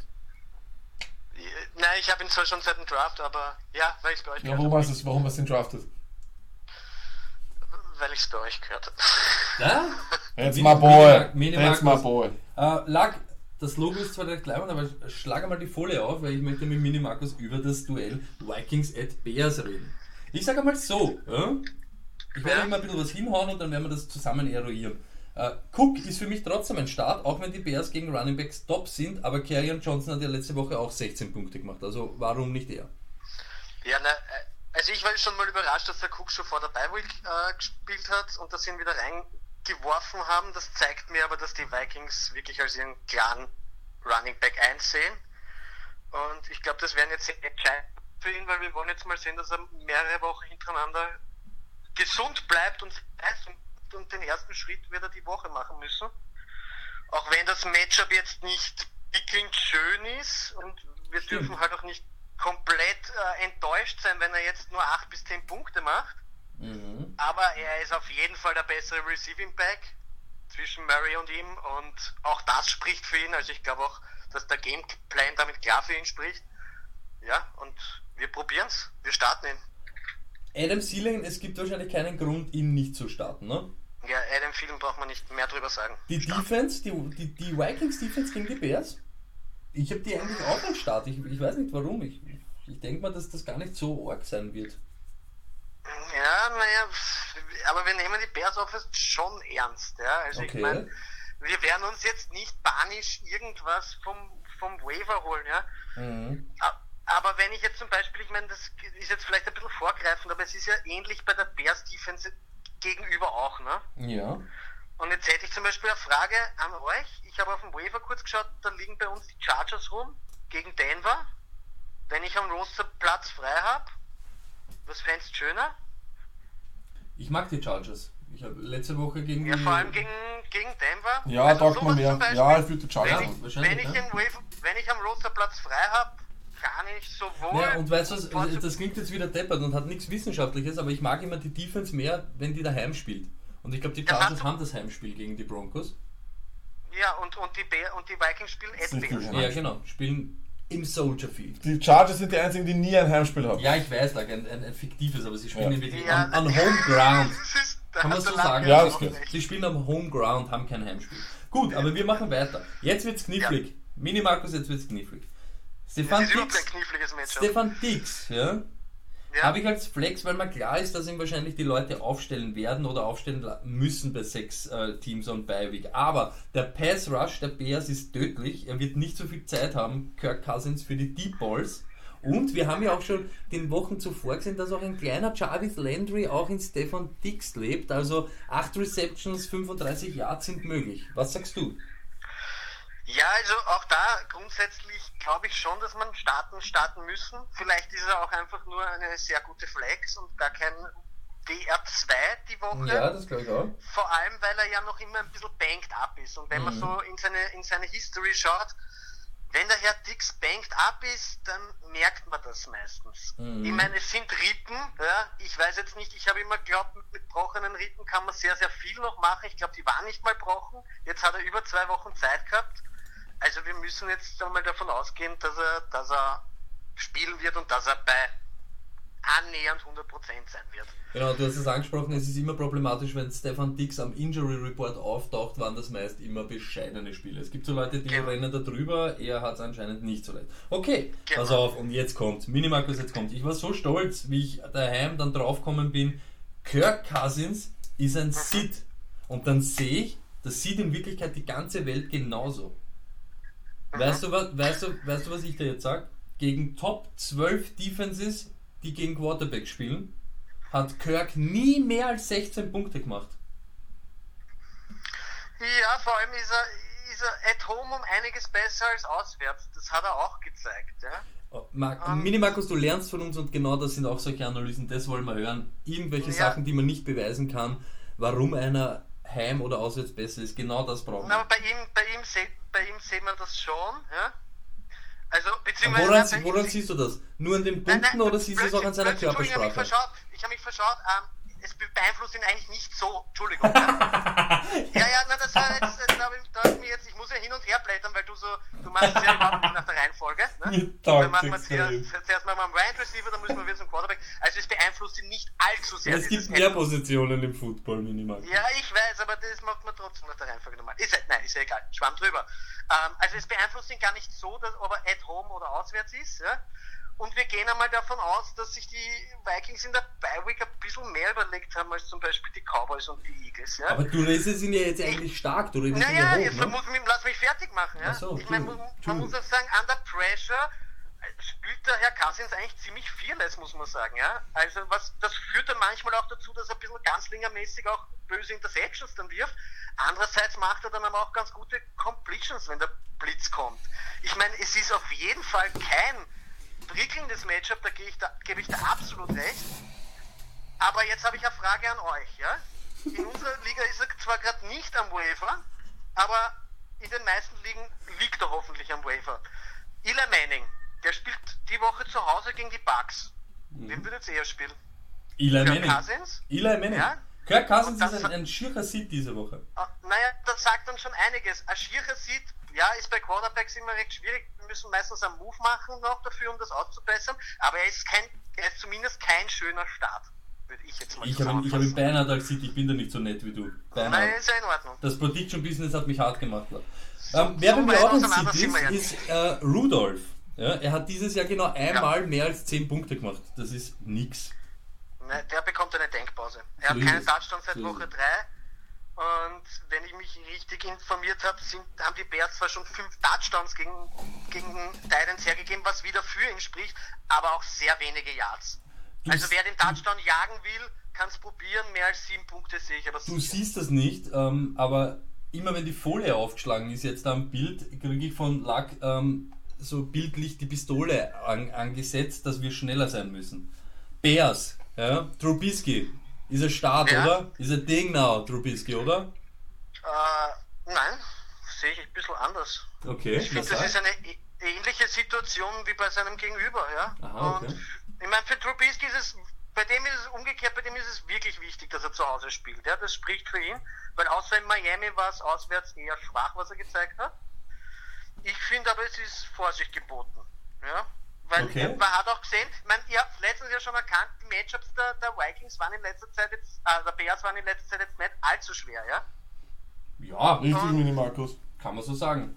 Nein, ich habe ihn zwar schon seit dem Draft, aber ja, weil ich es bei euch Ja, gehört warum habe. hast du es? Warum hast du ihn drafted? Weil ich es bei euch gehört habe. Ja? That's Mini- my boy. That's my Markus. boy. Äh, Lag, das Logo ist zwar recht leibend, aber schlag einmal die Folie auf, weil ich möchte mit Mini Markus über das Duell Vikings at Bears reden. Ich sage einmal so, ja? ich werde Ja. immer ein bisschen was hinhauen und dann werden wir das zusammen eruieren. Äh, Cook ist für mich trotzdem ein Start, auch wenn die Bears gegen Running Backs top sind, aber Kerryon Johnson hat ja letzte Woche auch 16 Punkte gemacht, also warum nicht er? Ja, ne, also ich war schon mal überrascht, dass der Cook schon vor der Week äh, gespielt hat und dass sie ihn wieder reingeworfen haben. Das zeigt mir aber, dass die Vikings wirklich als ihren klaren Running Back einsehen. Und ich glaube, das wären jetzt entscheidend für ihn, weil wir wollen jetzt mal sehen, dass er mehrere Wochen hintereinander gesund bleibt und und, den ersten Schritt wird er die Woche machen müssen. Auch wenn das Matchup jetzt nicht prickelnd schön ist und wir dürfen halt auch nicht komplett äh, enttäuscht sein, wenn er jetzt nur 8 bis 10 Punkte macht. Mhm. Aber er ist auf jeden Fall der bessere Receiving Back zwischen Murray und ihm und auch das spricht für ihn. Also ich glaube auch, dass der Gameplan damit klar für ihn spricht. ja, und wir probieren's. Wir starten ihn. Adam Thielen, es gibt wahrscheinlich keinen Grund, ihn nicht zu starten, ne? Ja, Adam Thielen braucht man nicht mehr drüber sagen. Die Defense, die, die, die Vikings Defense gegen die Bears, ich habe die eigentlich auch am Start. Ich, ich weiß nicht warum. Ich, ich denke mal, dass das gar nicht so arg sein wird. Ja, naja, aber wir nehmen die Bears Offense schon ernst, ja. Also Okay. ich meine, wir werden uns jetzt nicht panisch irgendwas vom, vom Waiver holen, ja. Mhm. Aber wenn ich jetzt zum Beispiel, ich meine, das ist jetzt vielleicht ein bisschen vorgreifend, aber es ist ja ähnlich bei der Bears Defense gegenüber auch, ne? Ja. Und jetzt hätte ich zum Beispiel eine Frage an euch. Ich habe auf dem Waiver kurz geschaut, da liegen bei uns die Chargers rum gegen Denver. Wenn ich am Roster Platz frei habe, was fändest du schöner? Ich mag die Chargers. Ich habe letzte Woche gegen Ja, vor allem gegen, gegen Denver. Ja, Also taugt man mehr. Beispiel, Ja, ich würde die wenn Chargers ich, machen. wahrscheinlich, wenn, ich ja. im Waiver, wenn ich am Roster Platz frei habe, kann ich sowohl. Ja, und weißt du was, das klingt jetzt wieder deppert und hat nichts Wissenschaftliches, aber ich mag immer die Defense mehr, wenn die daheim spielt. Und ich glaube, die Chargers hat- haben das Heimspiel gegen die Broncos. Ja, und, und, die Bear, und die Vikings spielen at. Ja, genau. Spielen im Soldier Field. Die Chargers sind die einzigen, die nie ein Heimspiel haben. Ja, ich weiß, like, ein, ein, ein fiktives, aber sie spielen Ja. wirklich Ja, an, an Home Ground. Ist, Kann man so sagen? Ja, das geht. Sie spielen am Home Ground, haben kein Heimspiel. Gut, aber wir machen weiter. Jetzt wird's knifflig. Mini Markus, jetzt wird's knifflig. Stefan Dix. Stefan Dix, ja. Ja. Habe ich als Flex, weil mir klar ist, dass ihn wahrscheinlich die Leute aufstellen werden oder aufstellen müssen bei sechs äh, Teams und Beiweg. Aber der Pass Rush der Bears ist tödlich. Er wird nicht so viel Zeit haben, Kirk Cousins für die Deep Balls. Und wir haben ja auch schon den Wochen zuvor gesehen, dass auch ein kleiner Jarvis Landry auch in Stefan Dix lebt. Also 8 Receptions, 35 Yards sind möglich. Was sagst du? Ja, also auch da grundsätzlich glaube ich schon, dass man starten, starten müssen. Vielleicht ist er auch einfach nur eine sehr gute Flex und gar kein DR2 die Woche. Ja, das glaube ich auch. Vor allem, weil er ja noch immer ein bisschen banked up ist. Und wenn man Mhm. so in seine, in seine History schaut, wenn der Herr Dix banked up ist, dann merkt man das meistens. Mhm. Ich meine, es sind Rippen, ja. Ich weiß jetzt nicht, ich habe immer geglaubt, mit, mit brochenen Rippen kann man sehr, sehr viel noch machen. Ich glaube, die waren nicht mal brochen. Jetzt hat er über zwei Wochen Zeit gehabt. Also wir müssen jetzt einmal davon ausgehen, dass er, dass er spielen wird und dass er bei annähernd 100% sein wird. Genau, du hast es angesprochen, es ist immer problematisch, wenn Stefan Dix am Injury Report auftaucht, waren das meist immer bescheidene Spiele. Es gibt so Leute, die Genau. rennen da drüber, er hat es anscheinend nicht so leicht. Okay, Genau. pass auf, und jetzt kommt, Minimarkus, jetzt kommt. Ich war so stolz, wie ich daheim dann draufgekommen bin, Kirk Cousins ist ein Sid. Und dann sehe ich, das sieht in Wirklichkeit die ganze Welt genauso. Weißt du, was, weißt, du, weißt du, was ich dir jetzt sage? Gegen Top 12 Defenses, die gegen Quarterback spielen, hat Kirk nie mehr als 16 Punkte gemacht. Ja, vor allem ist er, ist er at home um einiges besser als auswärts. Das hat er auch gezeigt. Ja? Oh, Mark, Ähm. Minimarkus, du lernst von uns und genau das sind auch solche Analysen, das wollen wir hören. Irgendwelche Ja. Sachen, die man nicht beweisen kann, warum einer heim oder auswärts besser ist, genau das brauchen Na, wir. aber bei ihm, bei ihm, seht, bei ihm sehen wir das schon. Ja? Also, beziehungsweise. Woran, ihm woran siehst du das? Nur an den Nein, Punkten nein, oder siehst du es auch an seiner Entschuldigung, Ich habe mich Körpersprache? verschaut. Ich habe mich verschaut. Ähm, es be- beeinflusst ihn eigentlich nicht so. Entschuldigung. ja, ja, na, das war jetzt, da habe ich, da hab ich mir jetzt, ich muss ja hin und her blättern, weil du so, du machst es ja überhaupt nicht nach der Reihenfolge. Ne? Mir taugt machen wir einen Wide Receiver, dann müssen wir wieder zum Quarterback. Also es beeinflusst ihn nicht allzu sehr. Es gibt mehr Positionen im Football, Minimarkus. ja, ich weiß, aber das macht man trotzdem nach der Reihenfolge normal. Ist ja, nein, ist ja egal. Schwamm drüber. Ähm, also es beeinflusst ihn gar nicht so, dass, ob er at home oder auswärts ist. Ja? Und wir gehen einmal davon aus, dass sich die Vikings in der Bye-Week ein bisschen mehr überlegt haben als zum Beispiel die Cowboys und die Eagles. Ja? Aber du redest ihn ja jetzt eigentlich stark, du redest Naja, ja jetzt hoch, ne? muss lass mich fertig machen. Ja? So, ich meine, man, man muss auch sagen, under pressure spielt der Herr Cousins eigentlich ziemlich fearless, muss man sagen. Ja? Also was, das führt dann manchmal auch dazu, dass er ein bisschen ganzlingermäßig auch böse Interceptions dann wirft. Andererseits macht er dann aber auch ganz gute Completions, wenn der Blitz kommt. Ich meine, es ist auf jeden Fall kein prickelndes Matchup, da gebe ich, da, ich da absolut recht. Aber jetzt habe ich eine Frage an euch, ja? In unserer Liga ist er zwar gerade nicht am Waiver, aber in den meisten Ligen liegt er hoffentlich am Waiver. Eli Manning, der spielt die Woche zu Hause gegen die Bucks. Wen würdet ihr eher spielen? Eli Kirk Manning. Cousins? Eli Manning. Ja. Kirk Cousins ist ein, ein schierer Sieg diese Woche. Ah, Naja, das sagt dann schon einiges. Ein schierer sieht ja, ist bei Quarterbacks immer recht schwierig. Wir müssen meistens einen Move machen noch dafür, um das auszubessern. Aber er ist kein, er ist zumindest kein schöner Start, würde ich jetzt mal Ich habe hab ihn beinahe da gesehen, ich bin da nicht so nett wie du. Nein, Beinahe. ist ja in Ordnung. Das Prediction Business hat mich hart gemacht. Ähm, wer so bei mir auch wir ja ist, ist äh, Rudolf. Ja, er hat dieses Jahr genau einmal mehr als 10 Punkte gemacht. Das ist nix. Ne, der bekommt eine Denkpause. Er hat ist keine es. Touchdowns seit Woche es. 3. Und wenn ich mich richtig informiert habe, sind, haben die Bears zwar schon fünf Touchdowns gegen, gegen Titans hergegeben, was wieder für ihn spricht, aber auch sehr wenige Yards. Du Also wer den Touchdown jagen will, kann es probieren. Mehr als sieben Punkte sehe ich aber Du sicher. siehst das nicht, ähm, aber immer wenn die Folie aufgeschlagen ist, jetzt da am Bild, kriege ich von Lack ähm, so bildlich die Pistole an, angesetzt, dass wir schneller sein müssen. Bears, ja, Trubisky, ist er Start, Ja. oder? Ist er Ding now, Trubisky, oder? Äh, nein, sehe ich ein bisschen anders. Okay, Ich finde, das ist eine ä- ähnliche Situation wie bei seinem Gegenüber, ja. Aha, okay. Und ich meine, für Trubisky ist es, bei dem ist es umgekehrt, bei dem ist es wirklich wichtig, dass er zu Hause spielt. Ja, das spricht für ihn, weil außer in Miami war es auswärts eher schwach, was er gezeigt hat. Ich finde aber, es ist Vorsicht geboten. Ja. Weil Okay. man hat auch gesehen, ich meine, ihr habt letztens ja schon erkannt, die Matchups der, der Vikings waren in letzter Zeit jetzt, äh, der Bears waren in letzter Zeit jetzt nicht allzu schwer, ja. Ja, Richtig, Mini Markus. kann man so sagen.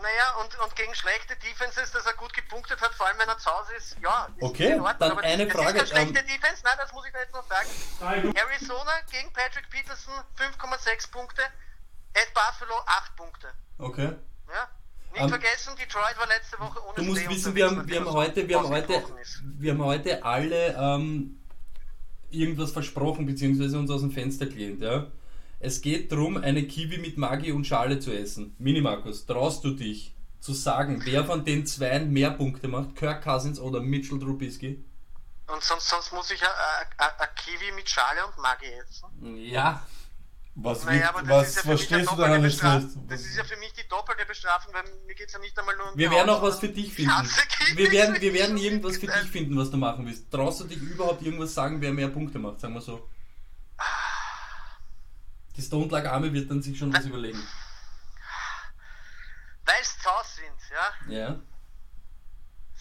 Naja, und, und gegen schlechte Defenses, dass er gut gepunktet hat, vor allem wenn er zu Hause ist, ja. Ist Okay, in Ordnung, dann aber eine das Frage, Ist keine schlechte ähm, Defense, nein, das muss ich da jetzt noch sagen. Arizona gegen Patrick Peterson 5,6 Punkte, at Buffalo 8 Punkte. Okay. Ja? Nicht Ähm, vergessen, Detroit war letzte Woche ohne Du musst wissen, wir haben, wir haben heute, wir haben heute, wir haben heute alle ähm, irgendwas versprochen, beziehungsweise uns aus dem Fenster gelehnt, ja. Es geht darum, eine Kiwi mit Maggi und Schale zu essen. Mini Markus, traust du dich zu sagen, wer von den Zweien mehr Punkte macht? Kirk Cousins oder Mitchell Trubisky? Und sonst, sonst muss ich ein Kiwi mit Schale und Maggi essen. Ja. Was, Naja, das was ja verstehst du daran nicht? Das ist ja für mich die doppelte Bestrafung, weil mir geht es ja nicht einmal nur um Wir werden auch was für dich ich finden. Wir werden, wir werden irgendwas für dich finden, was du machen willst. Traust du dich überhaupt irgendwas sagen, wer mehr Punkte macht? Sagen wir so. Die Stone Lag Arme wird dann sich schon was überlegen. Weil es sind, ja, Ja.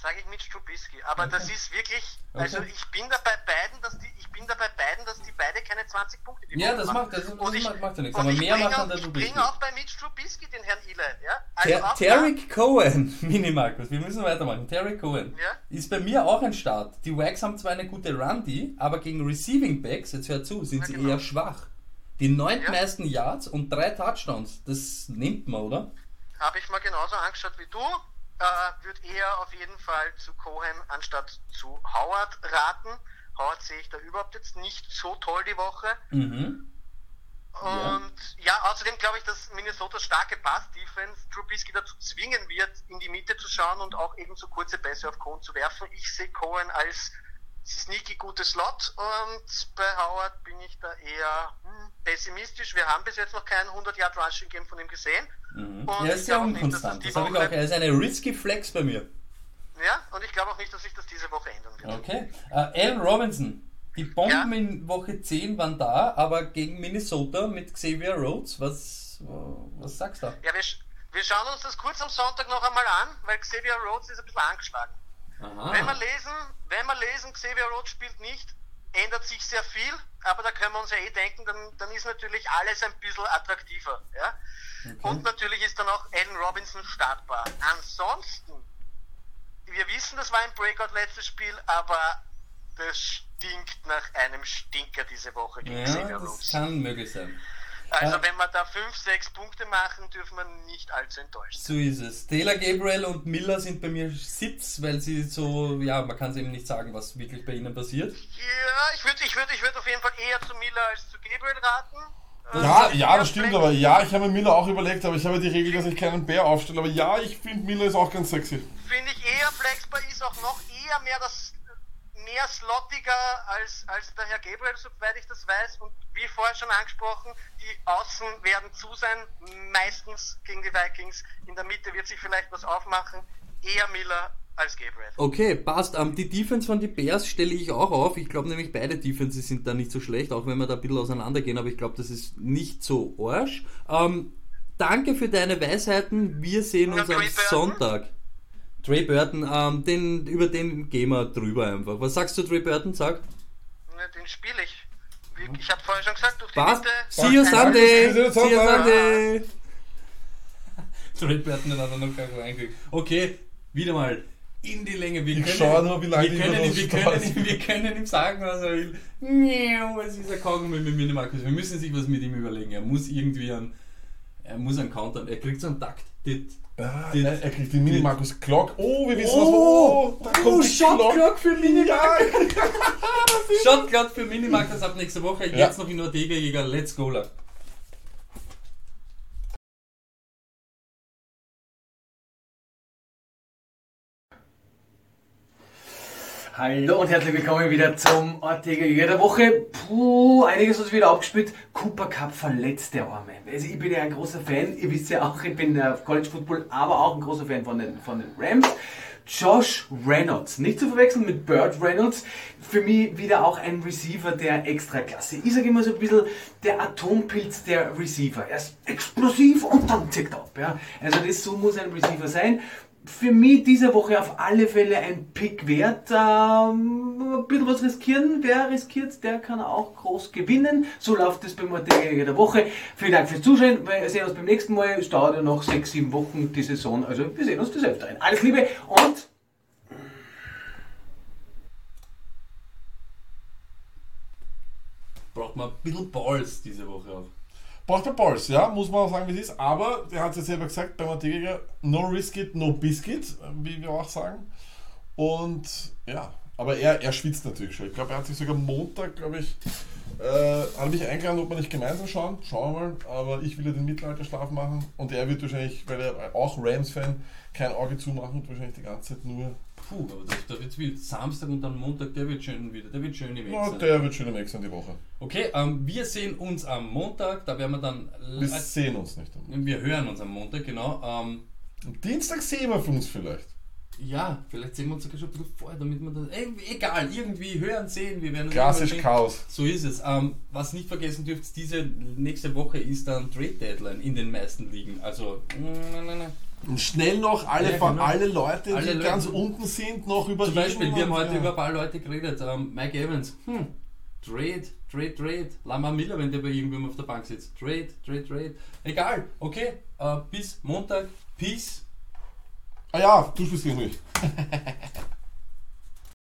Sage ich mit Trubisky. Aber das ist wirklich, also Okay. ich bin da bei beiden, dass die, ich bin da bei beiden, dass die beide keine 20 Punkte die Ja, das macht- das- das Und ich- macht- ja nichts, und aber mehr macht dann der Ich bringe auch bei Mitch Trubisky den Herrn Eli, ja. Also Ter Terry Cohen, Mini Markus, wir müssen weitermachen. Terry Cohen Ja. ist bei mir auch ein Start. Die Wags haben zwar eine gute Run-D, aber gegen Receiving Backs, jetzt hör zu, sind Ja, sie genau. eher schwach. Die neuntmeisten Ja. Yards und drei Touchdowns, das nimmt man, oder? Habe ich mal genauso angeschaut wie du. Äh, Würde eher auf jeden Fall zu Cohen anstatt zu Howard raten. Howard sehe ich da überhaupt jetzt nicht so toll die Woche. Mhm. Und ja, außerdem glaube ich, dass Minnesota starke Pass-Defense Trubisky dazu zwingen wird, in die Mitte zu schauen und auch eben so kurze Pässe auf Cohen zu werfen. Ich sehe Cohen als sneaky gutes Slot und bei Howard bin ich da eher hm, pessimistisch. Wir haben bis jetzt noch keinen 100 Yard Rushing Game von ihm gesehen. Mhm. Und Er ist dass unkonstant. das Das habe ich auch. Er ist eine risky Flex bei mir. Ja, und ich glaube auch nicht, dass sich das diese Woche ändern wird. Okay. Äh, Allen Robinson. Die Bomben Ja. in Woche 10 waren da, aber gegen Minnesota mit Xavier Rhodes, was, was sagst du da? Ja, wir, wir schauen uns das kurz am Sonntag noch einmal an, weil Xavier Rhodes ist ein bisschen angeschlagen. Wenn wir Aha. lesen, wenn wir lesen, Xavier Rhodes spielt nicht, ändert sich sehr viel, aber da können wir uns ja eh denken, dann, dann ist natürlich alles ein bisschen attraktiver. Ja? Und natürlich ist dann auch Allen Robinson startbar. Ansonsten, wir wissen, das war ein Breakout letztes Spiel, aber das stinkt nach einem Stinker diese Woche gegen Ja, das kann möglich sein. Also wenn wir da 5, 6 Punkte machen, dürfen wir nicht allzu enttäuscht sein. So ist es. Taylor Gabriel und Miller sind bei mir Sitz, weil sie so, ja, man kann es eben nicht sagen, was wirklich bei ihnen passiert. Ja, ich würde ich würd, ich würd auf jeden Fall eher zu Miller als zu Gabriel raten. Ja, ja, das stimmt, aber ja, ich habe mir Miller auch überlegt, aber ich habe die Regel, dass ich keinen Bär aufstelle. Aber ja, ich finde Miller ist auch ganz sexy. Finde ich eher flexbar, ist auch noch eher mehr das mehr slottiger als, als der Herr Gabriel, soweit ich das weiß. Und wie vorher schon angesprochen, die Außen werden zu sein, meistens gegen die Vikings. In der Mitte wird sich vielleicht was aufmachen. Eher Miller als Gabriel. Okay, passt. Ähm, die Defense von die Bears stelle ich auch auf. Ich glaube nämlich beide Defenses sind da nicht so schlecht, auch wenn wir da ein bisschen auseinandergehen, aber ich glaube, das ist nicht so arsch. Ähm, danke für deine Weisheiten. Wir sehen uns am? Sonntag. Trey Burton, ähm, den, über den gehen wir drüber einfach. Was sagst du, Trey Burton? Sag. Ne, Den spiele ich. Ich habe vorher schon gesagt, durch die Was? Mitte. See you Sunday! See you Sonntag. Sunday! Trey Burton hat er noch gar nicht reingekriegt. Okay, wieder mal in die Länge. Wir Ich können, schau nur, wie lange wir können, ihm- wir, können, ihm- wir können ihm sagen, was er will. Miau, Es ist ein Kaugummi mit Minimarkus. Wir müssen sich was mit ihm überlegen. Er muss irgendwie einen, er muss einen Countdown. Er kriegt so einen Takt. Ah, Die- nein, er kriegt den Minimarkus Glock. Oh, wir wissen Oh, was. Oh, da kommt die Shot Glock. Clock für Minimarkus. Ja. Shot Clock für Minimarkus ab nächste Woche. Ja. Jetzt noch in Ortega Jäger. Let's go, la. Hallo und herzlich willkommen wieder zum Ortega Jäger der Woche. Puh, einiges uns wieder abgespielt. Cooper Cup verletzt der Arme. Also ich bin ja ein großer Fan, ihr wisst ja auch, ich bin äh, College Football, aber auch ein großer Fan von den, von den Rams. Josh Reynolds, nicht zu verwechseln mit Burt Reynolds, für mich wieder auch ein Receiver der Extraklasse. Ich sage immer so ein bisschen der Atompilz der Receiver. Er ist explosiv und dann tickt ab. Ja. Also das so muss ein Receiver sein für mich diese Woche auf alle Fälle ein Pick wert. Ähm, ein bisschen was riskieren. Wer riskiert, der kann auch groß gewinnen. So läuft es beim Ortega der Woche. Vielen Dank fürs Zuschauen. Wir sehen uns beim nächsten Mal. Es dauert ja noch sechs, sieben Wochen die Saison. Also wir sehen uns des Öfteren. Alles Liebe und Braucht man ein bisschen Balls diese Woche auf. Braucht der Balls, ja, muss man auch sagen, wie es ist. Aber der hat es ja selber gesagt, beim Ortega, no risk it, no biscuit, wie wir auch sagen. Und ja, aber er, er schwitzt natürlich schon. Ich glaube, er hat sich sogar Montag, glaube ich, äh, hat mich eingeladen, ob wir nicht gemeinsam schauen. Schauen wir mal. Aber ich will ja den Mittelalterschlaf machen. Und er wird wahrscheinlich, weil er auch Rams-Fan, kein Auge zumachen und wahrscheinlich die ganze Zeit nur. Puh, aber da, da wird's wild. Samstag und dann Montag, der wird schön wieder. Der wird schön im Ja, Ex. der wird schön im Ex die Woche. Okay, ähm, wir sehen uns am Montag. Da werden wir dann. Wir sehen uns nicht. wir hören uns am Montag, genau. Ähm, Am Dienstag sehen wir uns vielleicht. Ja, vielleicht sehen wir uns sogar schon ein bisschen vorher, damit wir das. Ey, egal, irgendwie hören, sehen. Wir werden Klassisch. Chaos. So ist es. Ähm, was nicht vergessen dürft, diese nächste Woche ist dann Trade Deadline in den meisten Ligen. Also, mm, mm, mm. Und schnell noch alle, Ja, genau. alle Leute, Alle die Leute. ganz unten sind, noch über Zum Beispiel, wir haben heute ja. über ein paar Leute geredet. Ähm, Mike Evans, hm, Trade, Trade, Trade. Lama Miller, wenn der bei irgendwem auf der Bank sitzt. Trade, Trade, Trade. Egal, okay. Äh, bis Montag. Peace. Ah ja, du spielst gegen mich.